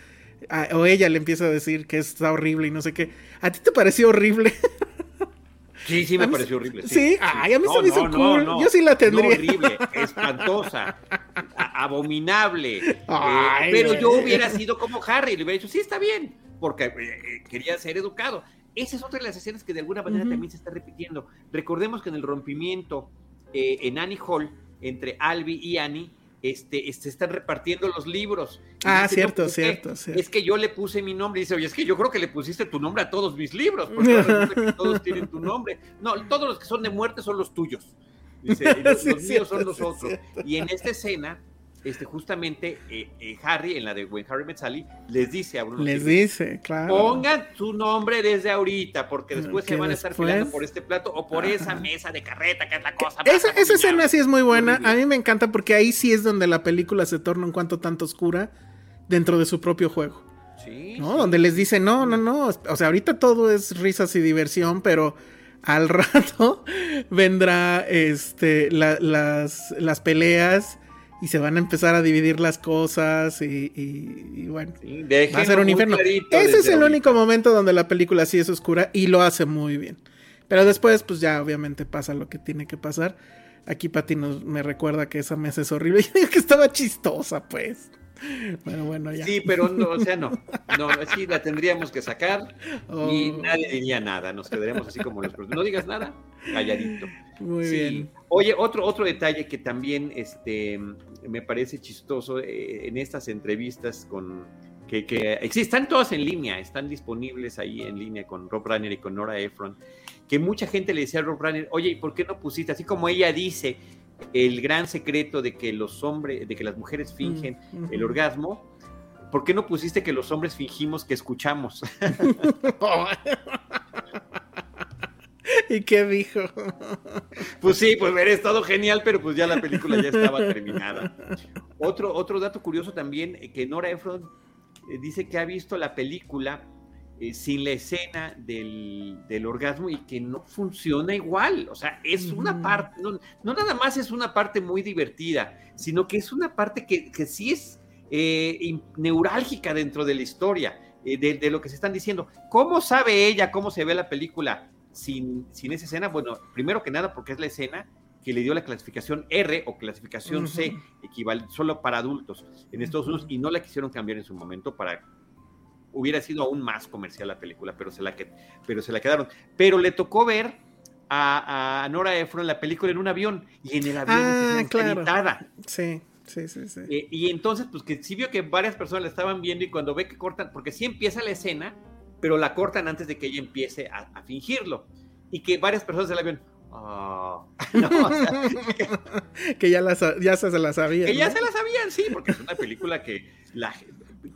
o ella le empieza a decir que está horrible y no sé qué. ¿A ti te pareció horrible? Sí, sí, me pareció horrible. Sí, ay, a mí se me hizo cool. Yo sí la tendría. No horrible, espantosa, abominable. Eh, pero yo hubiera sido como Harry, le hubiera dicho, sí, está bien, porque eh, eh, quería ser educado. Esa es otra de las escenas que de alguna manera también se está repitiendo. Recordemos que en el rompimiento en Annie Hall, entre Albi y Annie, este, este, están repartiendo los libros. Ah, cierto, cierto, Es que yo le puse mi nombre y dice, oye, es que yo creo que le pusiste tu nombre a todos mis libros, porque todos tienen tu nombre. No, todos los que son de muerte son los tuyos. Dice, los, míos son los otros. Y en esta escena, este, justamente eh, eh, Harry, en la de When Harry Met Sally, les dice a Bruno. Les dice, claro. Pongan su nombre desde ahorita, porque después se van a estar filando por este plato o por esa mesa de carreta, que es la cosa. Esa, esa escena sí es muy buena. A mí me encanta porque ahí sí es donde la película se torna un cuanto tanto oscura dentro de su propio juego. Sí. ¿no? Donde les dice, no, no, no. O sea, ahorita todo es risas y diversión, pero al rato vendrá este, las, las peleas y se van a empezar a dividir las cosas y, bueno, va a ser un infierno. Ese es el único momento donde la película sí es oscura y lo hace muy bien. Pero después, pues ya obviamente pasa lo que tiene que pasar. Aquí Pati nos, me recuerda que esa mesa es horrible. Yo que estaba chistosa, pues. Bueno, bueno, ya. Sí, pero no, o sea, no. No, sí la tendríamos que sacar y oh. nadie diría nada. Nos quedaremos así como los No digas nada, calladito. Muy bien. Oye, otro, otro detalle que también este, me parece chistoso eh, en estas entrevistas con que, que están todas en línea, están disponibles ahí en línea con Rob Reiner y con Nora Ephron, que mucha gente le decía a Rob Reiner, oye, ¿por qué no pusiste, así como ella dice, el gran secreto de que los hombres, de que las mujeres fingen mm, el orgasmo, ¿por qué no pusiste que los hombres fingimos que escuchamos? ¿Y qué dijo? Pues sí, pues hubiera estado genial, pero pues ya la película ya estaba terminada. Otro, otro dato curioso también, eh, que Nora Ephron eh, dice que ha visto la película eh, sin la escena del, orgasmo y que no funciona igual. O sea, es una parte, no, nada más es una parte muy divertida, sino que es una parte que, que sí es neurálgica dentro de la historia. de, de, lo que se están diciendo. ¿Cómo sabe ella cómo se ve la película? Sin, sin esa escena? Bueno, primero que nada porque es la escena que le dio la clasificación R o clasificación C, equivalente solo para adultos en Estados Unidos, y no la quisieron cambiar en su momento para hubiera sido aún más comercial la película, pero se la, pero se la quedaron. Pero le tocó ver a, Nora Ephron la película en un avión, y en el avión ah, claro. Sí. Sí, sí, sí. Eh, y entonces, pues que sí vio que varias personas la estaban viendo y cuando ve que cortan, porque sí empieza la escena, pero la cortan antes de que ella empiece a, fingirlo. Y que varias personas del avión, oh, que ya, ya se la sabían. Que ya se la sabían, sí, porque es una película que, la,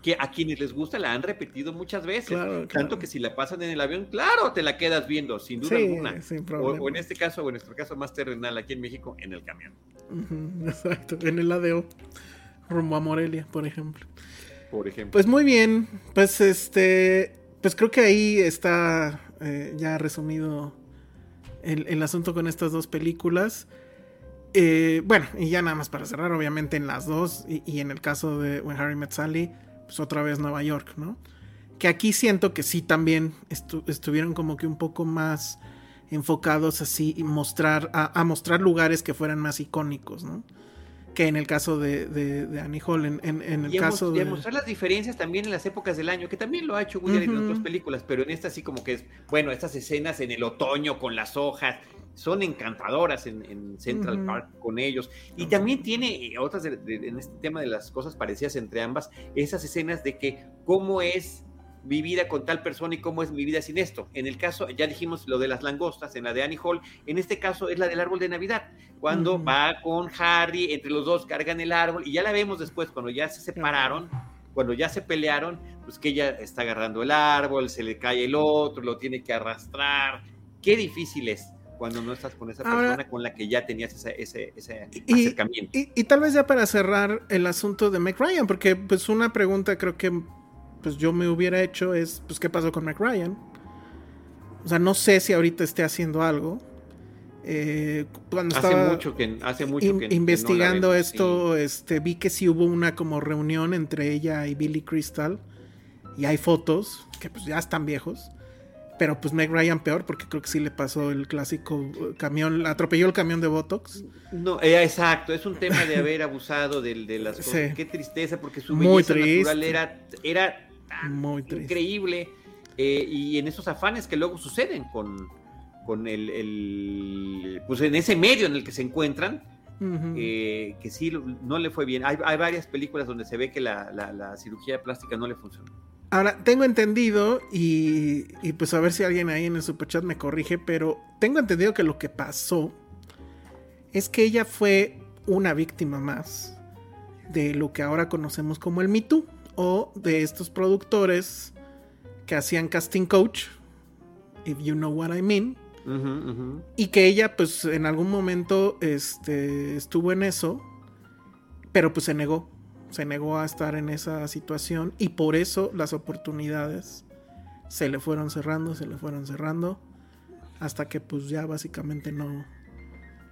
que a quienes les gusta la han repetido muchas veces. Tanto que si la pasan en el avión, claro, te la quedas viendo, sin duda alguna. o, en este caso, o en nuestro caso más terrenal aquí en México, en el camión. exacto, en el ADO, rumbo a Morelia, por ejemplo. Por ejemplo. Pues muy bien, pues este pues creo que ahí está eh, ya resumido el, asunto con estas dos películas. Eh, bueno, y ya nada más para cerrar, obviamente en las dos, y, en el caso de When Harry Met Sally, pues otra vez Nueva York, ¿no? Que aquí siento que sí también estuvieron como que un poco más enfocados así y mostrar, a, mostrar lugares que fueran más icónicos, ¿no? Que en el caso de, de, Annie Hall, en, en, el caso de... mostrar las diferencias también en las épocas del año, que también lo ha hecho Woody en otras películas, pero en esta sí como que es, bueno, estas escenas en el otoño con las hojas, son encantadoras en, Central Park con ellos. Y también tiene eh, otras en este tema de las cosas parecidas entre ambas, esas escenas de que cómo es mi vida con tal persona y cómo es mi vida sin esto. En el caso, ya dijimos lo de las langostas, en la de Annie Hall, en este caso es la del árbol de Navidad, cuando va con Harry, entre los dos cargan el árbol y ya la vemos después, cuando ya se separaron, cuando ya se pelearon, pues que ella está agarrando el árbol, se le cae el otro, lo tiene que arrastrar. Qué difícil es cuando no estás con esa persona con la que ya tenías ese, ese, ese acercamiento. Y, tal vez ya para cerrar el asunto de Meg Ryan, porque pues una pregunta creo que pues yo me hubiera hecho es, pues, ¿qué pasó con Meg Ryan? O sea, no sé si ahorita esté haciendo algo. Eh, cuando hace mucho que hace mucho que, investigando esto, este vi que sí hubo una como reunión entre ella y Billy Crystal y hay fotos que pues ya están viejos pero pues Meg Ryan peor porque creo que sí le pasó el clásico uh, camión, atropelló el camión de Botox. No, eh, exacto, es un tema de haber abusado de, las cosas. Qué tristeza porque su belleza natural era, era Muy increíble eh, y en esos afanes que luego suceden con, con el, pues en ese medio en el que se encuentran. Eh, que sí no le fue bien. Hay, hay, varias películas donde se ve que la, la, la cirugía plástica no le funcionó. Ahora, tengo entendido, y, pues a ver si alguien ahí en el superchat me corrige, pero tengo entendido que lo que pasó es que ella fue una víctima más de lo que ahora conocemos como el Me Too, o de estos productores que hacían casting coach, if you know what I mean, y que ella pues en algún momento este, estuvo en eso, pero pues se negó. Se negó a estar en esa situación y por eso las oportunidades se le fueron cerrando, se le fueron cerrando hasta que pues ya básicamente no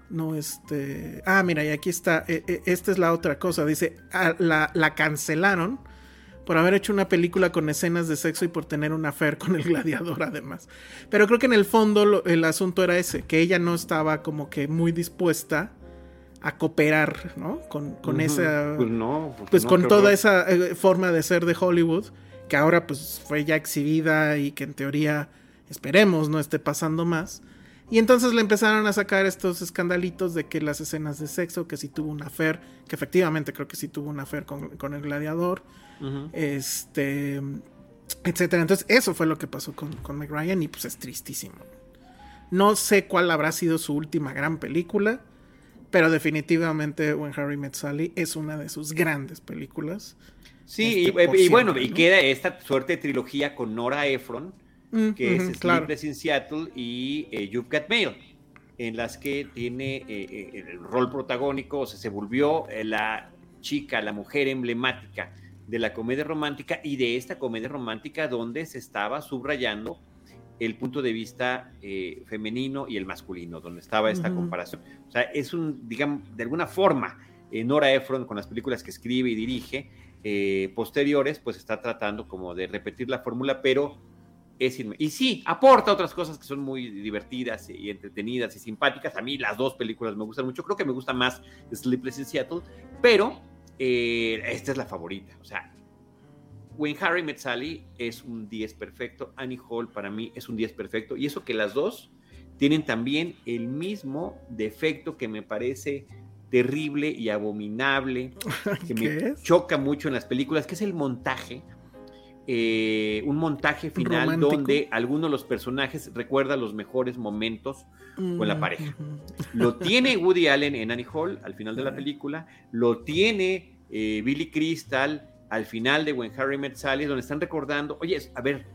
no este ah mira y aquí está e, e, esta es la otra cosa dice ah, la, la, cancelaron por haber hecho una película con escenas de sexo y por tener una affair con el gladiador además pero creo que en el fondo el asunto era ese que ella no estaba como que muy dispuesta a cooperar, ¿no? Con, con esa. Pues no. Pues, pues con toda esa eh, forma de ser de Hollywood, que ahora pues fue ya exhibida y que en teoría esperemos no esté pasando más. Y entonces le empezaron a sacar estos escandalitos de que las escenas de sexo, que si tuvo una affair, que efectivamente creo que sí tuvo una affair con, con el gladiador, este, etcétera. Entonces eso fue lo que pasó con, con Meg Ryan y pues es tristísimo. No sé cuál habrá sido su última gran película. Pero definitivamente When Harry Met Sally es una de sus grandes películas. Sí, este, y, bueno, y queda esta suerte de trilogía con Nora Ephron, mm, que es Sleepless in Seattle y eh, You've Got Mail, en las que tiene eh, eh, el rol protagónico, o sea, se volvió la chica, la mujer emblemática de la comedia romántica y de esta comedia romántica donde se estaba subrayando el punto de vista eh, femenino y el masculino, donde estaba esta comparación. O sea, es un, digamos, de alguna forma, eh, Nora Ephron, con las películas que escribe y dirige, eh, posteriores, pues está tratando como de repetir la fórmula, pero es y sí, aporta otras cosas que son muy divertidas y entretenidas y simpáticas. A mí las dos películas me gustan mucho, creo que me gusta más Sleepless in Seattle, pero esta es la favorita. O sea, When Harry Met Sally es un 10 perfecto, Annie Hall para mí es un 10 perfecto, y eso que las dos tienen también el mismo defecto que me parece terrible y abominable, que me choca mucho en las películas, que es el montaje. Eh, un montaje final donde alguno de los personajes recuerda los mejores momentos con la mm, pareja. Lo tiene Woody Allen en Annie Hall al final de la película, lo tiene eh, Billy Crystal al final de When Harry Met Sally, donde están recordando, oye, a ver,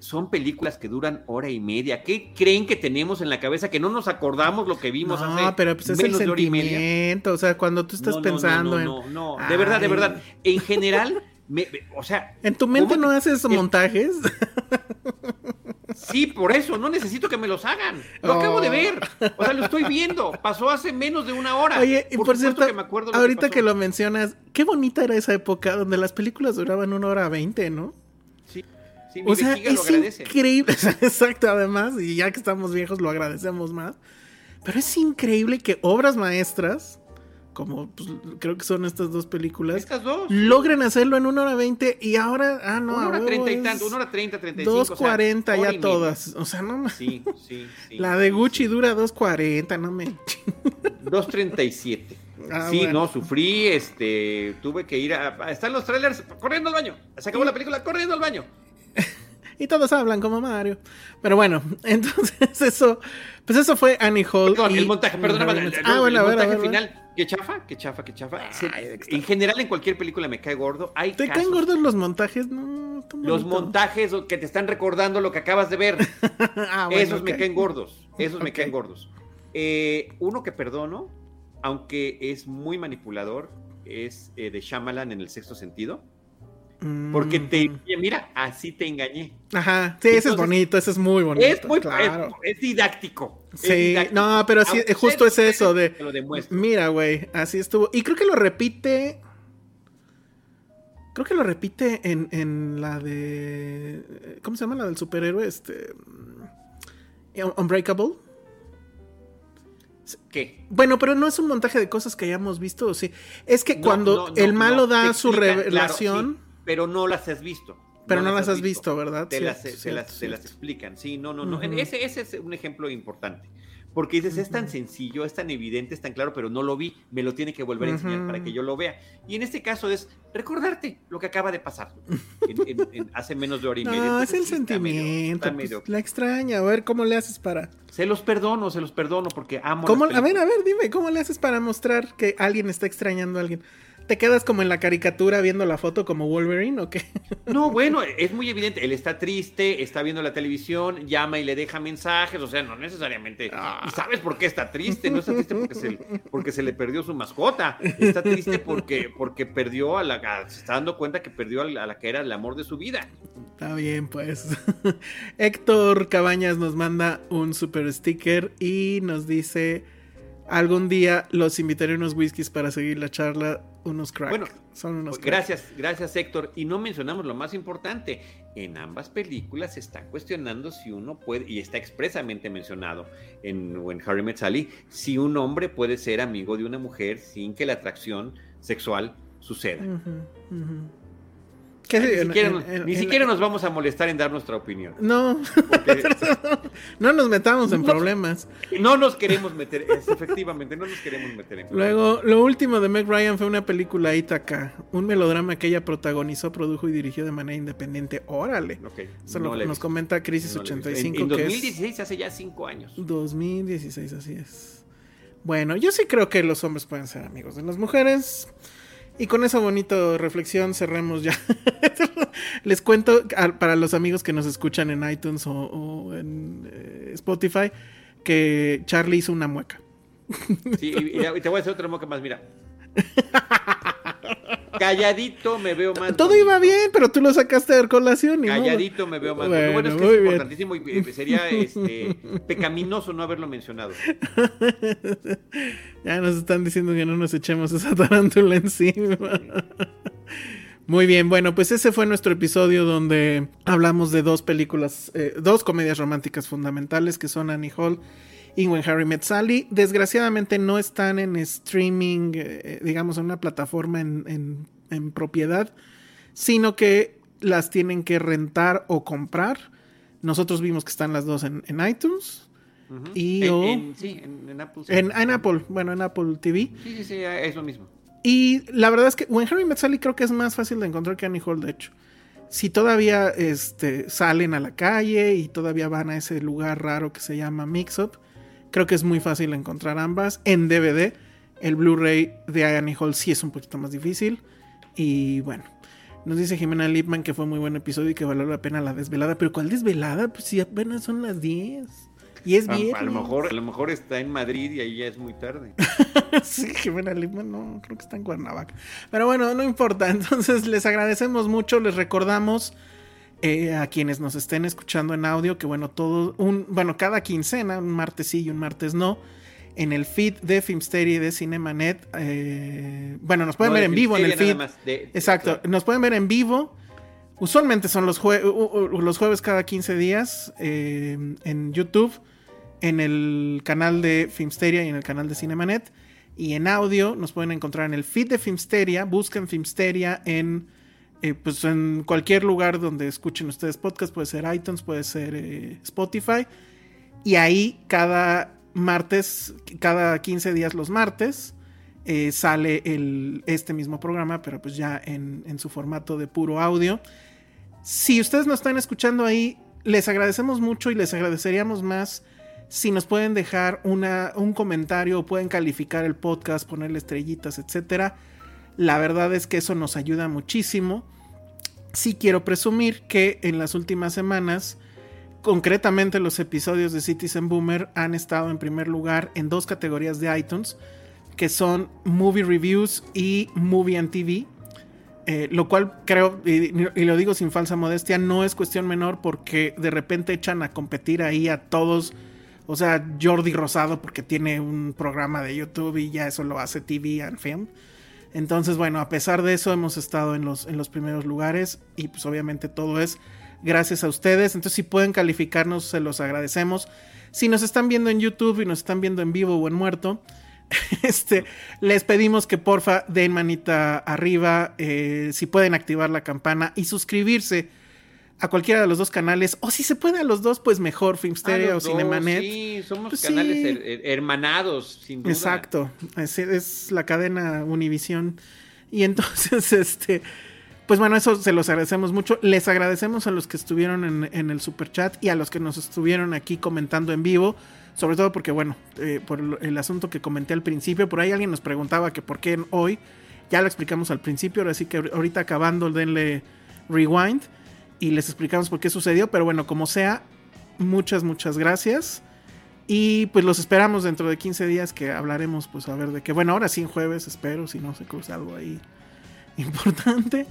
son películas que duran hora y media. ¿Qué creen que tenemos en la cabeza que no nos acordamos lo que vimos no, hace pero pues es el sentimiento, o sea, cuando tú estás pensando en no, no, de verdad, de verdad, en general, o sea, en tu mente no haces montajes. Sí, por eso, no necesito que me los hagan. Lo acabo de ver. O sea, lo estoy viendo. Pasó hace menos de una hora. Oye, y por, cierto, que me acuerdo ahorita que, lo mencionas, qué bonita era esa época donde las películas duraban una hora veinte, ¿no? Sí. Sí, mi o sea, es increíble, exacto, además, y ya que estamos viejos lo agradecemos más. Pero es increíble que obras maestras como pues, creo que son estas dos películas. Estas dos. Logren hacerlo en una hora veinte y ahora, ah, no, una hora treinta y tanto, una hora treinta, treinta y cinco. Dos cuarenta ya todas. O sea, no Sí, sí, sí. La de Gucci dura dos cuarenta, no me. Dos treinta y siete. Ah, sí, no, sufrí, este, tuve que ir a, están los trailers, corriendo al baño. Se acabó la película, corriendo al baño. y todos hablan como Mario. Pero bueno, entonces eso, pues eso fue Annie Hall. el montaje, perdóname, el, ah, bueno, el montaje final, qué chafa, qué chafa, qué chafa. en general, en cualquier película me cae gordo. Hay ¿Te caen gordos los montajes? No, los montajes que te están recordando lo que acabas de ver. ah, esos me caen gordos. Esos me caen gordos. Eh, uno que perdono, aunque es muy manipulador, es eh, de Shyamalan en el sexto sentido. Porque te, mira, así te engañé. Ajá, sí, ese es bonito, ese es muy bonito. Es muy claro. es, didáctico. Sí, no, pero sí, justo es eso de. Mira, güey, así estuvo. Y creo que lo repite. Creo que lo repite en, en la de. ¿Cómo se llama la del superhéroe? Este. Unbreakable. ¿Qué? Bueno, pero no es un montaje de cosas que hayamos visto, sí. Es que cuando el malo da su revelación. Pero no las has visto. Pero no, las has visto, ¿verdad? Te, las, las, explican, sí, no, no, no. ese, ese es un ejemplo importante. Porque dices, es tan sencillo, es tan evidente, es tan claro, pero no lo vi, me lo tiene que volver a enseñar para que yo lo vea. Y en este caso es recordarte lo que acaba de pasar hace menos de hora y media. No, es el sentimiento. Pues, la extraña, a ver cómo le haces para. Se los perdono, se los perdono porque amo. ¿Cómo, a ver, a ver, dime, ¿cómo le haces para mostrar que alguien está extrañando a alguien? ¿Te quedas como en la caricatura viendo la foto como Wolverine o qué? No, bueno, es muy evidente. Él está triste, está viendo la televisión, llama y le deja mensajes. O sea, no necesariamente. Ah. ¿Y sabes por qué está triste? No está triste porque se, porque se le perdió su mascota. Está triste porque, porque perdió a la. se está dando cuenta que perdió a la, que era el amor de su vida. Está bien, pues. Héctor Cabañas nos manda un super sticker y nos dice. Algún día los invitaré a unos whiskies para seguir la charla unos cracks. Bueno, son unos Gracias, gracias Héctor. Y no mencionamos lo más importante. En ambas películas se está cuestionando si uno puede, y está expresamente mencionado en, en Harry Met Sally, si un hombre puede ser amigo de una mujer sin que la atracción sexual suceda ni, siquiera, nos vamos a molestar en dar nuestra opinión. No, no nos metamos en problemas. No nos queremos meter, efectivamente, no nos queremos meter en problemas. Luego, lo último de Meg Ryan fue una película Itaca, un melodrama que ella protagonizó, produjo y dirigió de manera independiente. Órale. Eso nos comenta Crisis 85. En, 2016, hace ya cinco años. 2016, así es. Bueno, yo sí creo que los hombres pueden ser amigos de las mujeres. Y con esa bonita reflexión cerremos ya. Les cuento para los amigos que nos escuchan en iTunes o, en eh, Spotify que Charlie hizo una mueca. Sí, y, te voy a hacer otra mueca más, mira. Calladito me veo más. Todo iba bien, pero tú lo sacaste de colación. Y Calladito me veo más. Bueno, bueno es que es importantísimo y eh, sería este, pecaminoso no haberlo mencionado. ya nos están diciendo que no nos echemos esa tarántula encima. Muy bien, bueno, pues ese fue nuestro episodio donde hablamos de dos películas, eh, dos comedias románticas fundamentales que son Annie Hall y When Harry Met Sally. Desgraciadamente no están en streaming, eh, digamos, en una plataforma en, propiedad, sino que las tienen que rentar o comprar. Nosotros vimos que están las dos en, iTunes. Y en, sí, en, Apple. En, Apple, bueno, en Apple TV. Sí, sí, sí, es lo mismo. Y la verdad es que When Harry Met Sally creo que es más fácil de encontrar que Annie Hall, de hecho. Si todavía este, salen a la calle y todavía van a ese lugar raro que se llama Mix Up, Creo que es muy fácil encontrar ambas. En DVD, el Blu-ray de Annie Hall sí es un poquito más difícil. Y bueno, nos dice Jimena Lipman que fue muy buen episodio y que valió la pena la desvelada. Pero ¿cuál desvelada? Pues si apenas son las 10. Y es bien. A, lo mejor, a lo mejor está en Madrid y ahí ya es muy tarde. sí, Jimena Lipman no, creo que está en Cuernavaca. Pero bueno, no importa. Entonces les agradecemos mucho. Les recordamos eh, a quienes nos estén escuchando en audio, que bueno, todo, un, bueno, cada quincena, un martes sí y un martes no, en el feed de Filmsteria y de Cinemanet, eh, bueno, nos pueden ver en vivo en el feed. exacto, nos pueden ver en vivo. Usualmente son los, los jueves cada 15 días eh, en YouTube, en el canal de Filmsteria y en el canal de Cinemanet. Y en audio nos pueden encontrar en el feed de Filmsteria. Busquen Filmsteria en eh, pues en cualquier lugar donde escuchen ustedes podcast, puede ser iTunes, puede ser eh, Spotify. Y ahí cada martes, cada 15 días los martes, eh, sale el, este mismo programa, pero pues ya en, en, su formato de puro audio. Si ustedes nos están escuchando ahí, les agradecemos mucho y les agradeceríamos más si nos pueden dejar una, un comentario pueden calificar el podcast, ponerle estrellitas, etcétera. La verdad es que eso nos ayuda muchísimo. Sí quiero presumir que en las últimas semanas, concretamente los episodios de Citizen Boomer han estado en primer lugar en dos categorías de iTunes, que son Movie Reviews y Movie and TV. Eh, lo cual creo, y, y, lo digo sin falsa modestia, no es cuestión menor porque de repente echan a competir ahí a todos o sea, Jordi Rosado porque tiene un programa de YouTube y ya eso lo hace TV and Film. Entonces, bueno, a pesar de eso hemos estado en los, en los primeros lugares y pues obviamente todo es gracias a ustedes. Entonces, si pueden calificarnos, se los agradecemos. Si nos están viendo en YouTube y nos están viendo en vivo o en muerto, este, les pedimos que porfa den manita arriba, eh, si pueden activar la campana y suscribirse a cualquiera de los dos canales, o si se puede a los dos, pues mejor, Filmsteria o Cinemanet. Sí, somos pues canales hermanados, sin duda. Exacto, es, es la cadena Univisión. Y entonces, este, pues bueno, eso se los agradecemos mucho. Les agradecemos a los que estuvieron en, en el super chat y a los que nos estuvieron aquí comentando en vivo. Sobre todo porque, bueno, eh, por el asunto que comenté al principio, por ahí alguien nos preguntaba que por qué hoy. Ya lo explicamos al principio, ahora sí que ahorita acabando, denle rewind y les explicamos por qué sucedió, pero bueno, como sea, muchas, muchas gracias. Y pues los esperamos dentro de 15 días que hablaremos, pues a ver de qué. Bueno, ahora sí en jueves, espero, si no se cruza algo ahí importante.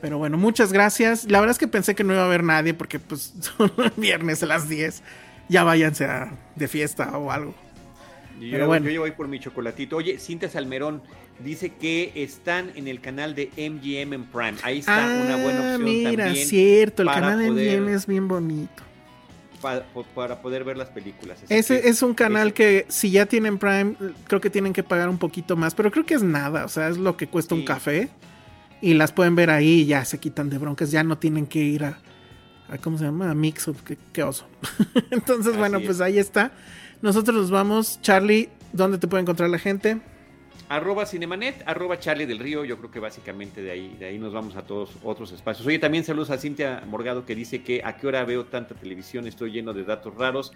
Pero bueno, muchas gracias. La verdad es que pensé que no iba a haber nadie porque pues son viernes a las 10. Ya váyanse a, de fiesta o algo. Yo, Pero bueno. yo ahí por mi chocolatito. Oye, Cintia Salmerón dice que están en el canal de MGM en Prime. Ahí está ah, una buena opción mira, también. cierto, el canal de MGM es bien bonito. Para, para, poder ver las películas. Ese que, es un canal que si ya tienen Prime, creo que tienen que pagar un poquito más, pero creo que es nada, o sea, es lo que cuesta sí. un café y las pueden ver ahí y ya se quitan de broncas, ya no tienen que ir a, a ¿cómo se llama? A Mixup, qué, qué oso. Entonces, así bueno, es. pues ahí está. Nosotros nos vamos. Charlie, ¿dónde te puede encontrar la gente? Arroba Cinemanet, arroba Charlie del Río, yo creo que básicamente de ahí, de ahí nos vamos a todos otros espacios. Oye, también saludos a Cintia Morgado que dice que a qué hora veo tanta televisión, estoy lleno de datos raros.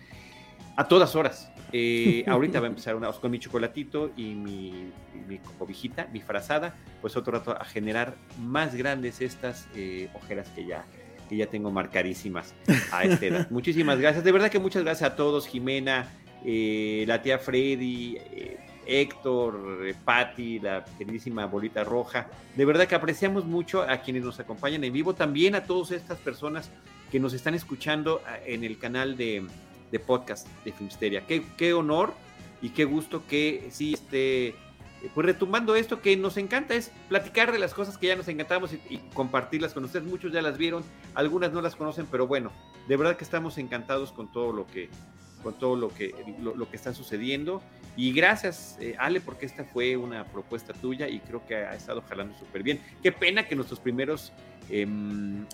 A todas horas. Eh, ahorita va a empezar una, con mi chocolatito y mi, mi cobijita, mi frazada, pues otro rato a generar más grandes estas eh, ojeras que ya, que ya tengo marcadísimas a esta edad. Muchísimas gracias. De verdad que muchas gracias a todos, Jimena, eh, la tía Freddy, eh, Héctor, eh, Patti, la queridísima Bolita Roja. De verdad que apreciamos mucho a quienes nos acompañan en vivo, también a todas estas personas que nos están escuchando en el canal de, de podcast de Filmsteria. Qué, honor y qué gusto que sí esté pues retumbando esto que nos encanta es platicar de las cosas que ya nos encantamos y, compartirlas con ustedes. Muchos ya las vieron, algunas no las conocen, pero bueno, de verdad que estamos encantados con todo lo que con todo lo que, lo que está sucediendo. Y gracias, eh, Ale, porque esta fue una propuesta tuya y creo que ha estado jalando súper bien. Qué pena que nuestros primeros eh,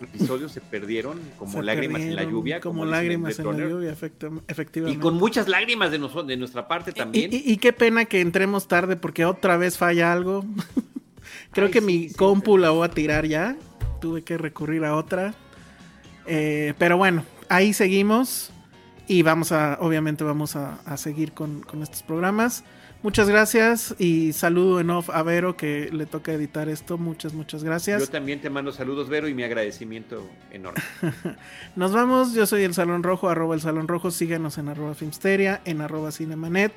episodios se perdieron como se lágrimas perdieron, en la lluvia. Como, como lágrimas en la lluvia, efectivamente. Y con muchas lágrimas de, nos, de nuestra parte también. Y, y, y, qué pena que entremos tarde porque otra vez falla algo. creo Ay, que sí, mi sí, compu sí. la voy a tirar ya. Tuve que recurrir a otra. Eh, pero bueno, ahí seguimos. Y vamos a, obviamente vamos a, a seguir con, con, estos programas. Muchas gracias y saludo en off a Vero que le toca editar esto. Muchas, muchas gracias. Yo también te mando saludos, Vero, y mi agradecimiento enorme. Nos vamos, yo soy el Salón Rojo, arroba el Salón Rojo, síganos en arroba Filmsteria, en arroba Cinemanet.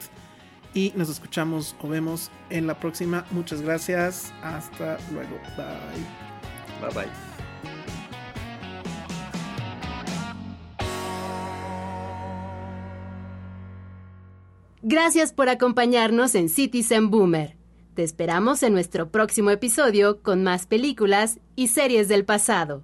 Y nos escuchamos o vemos en la próxima. Muchas gracias. Hasta luego. Bye. Bye bye. Gracias por acompañarnos en Citizen Boomer. Te esperamos en nuestro próximo episodio con más películas y series del pasado.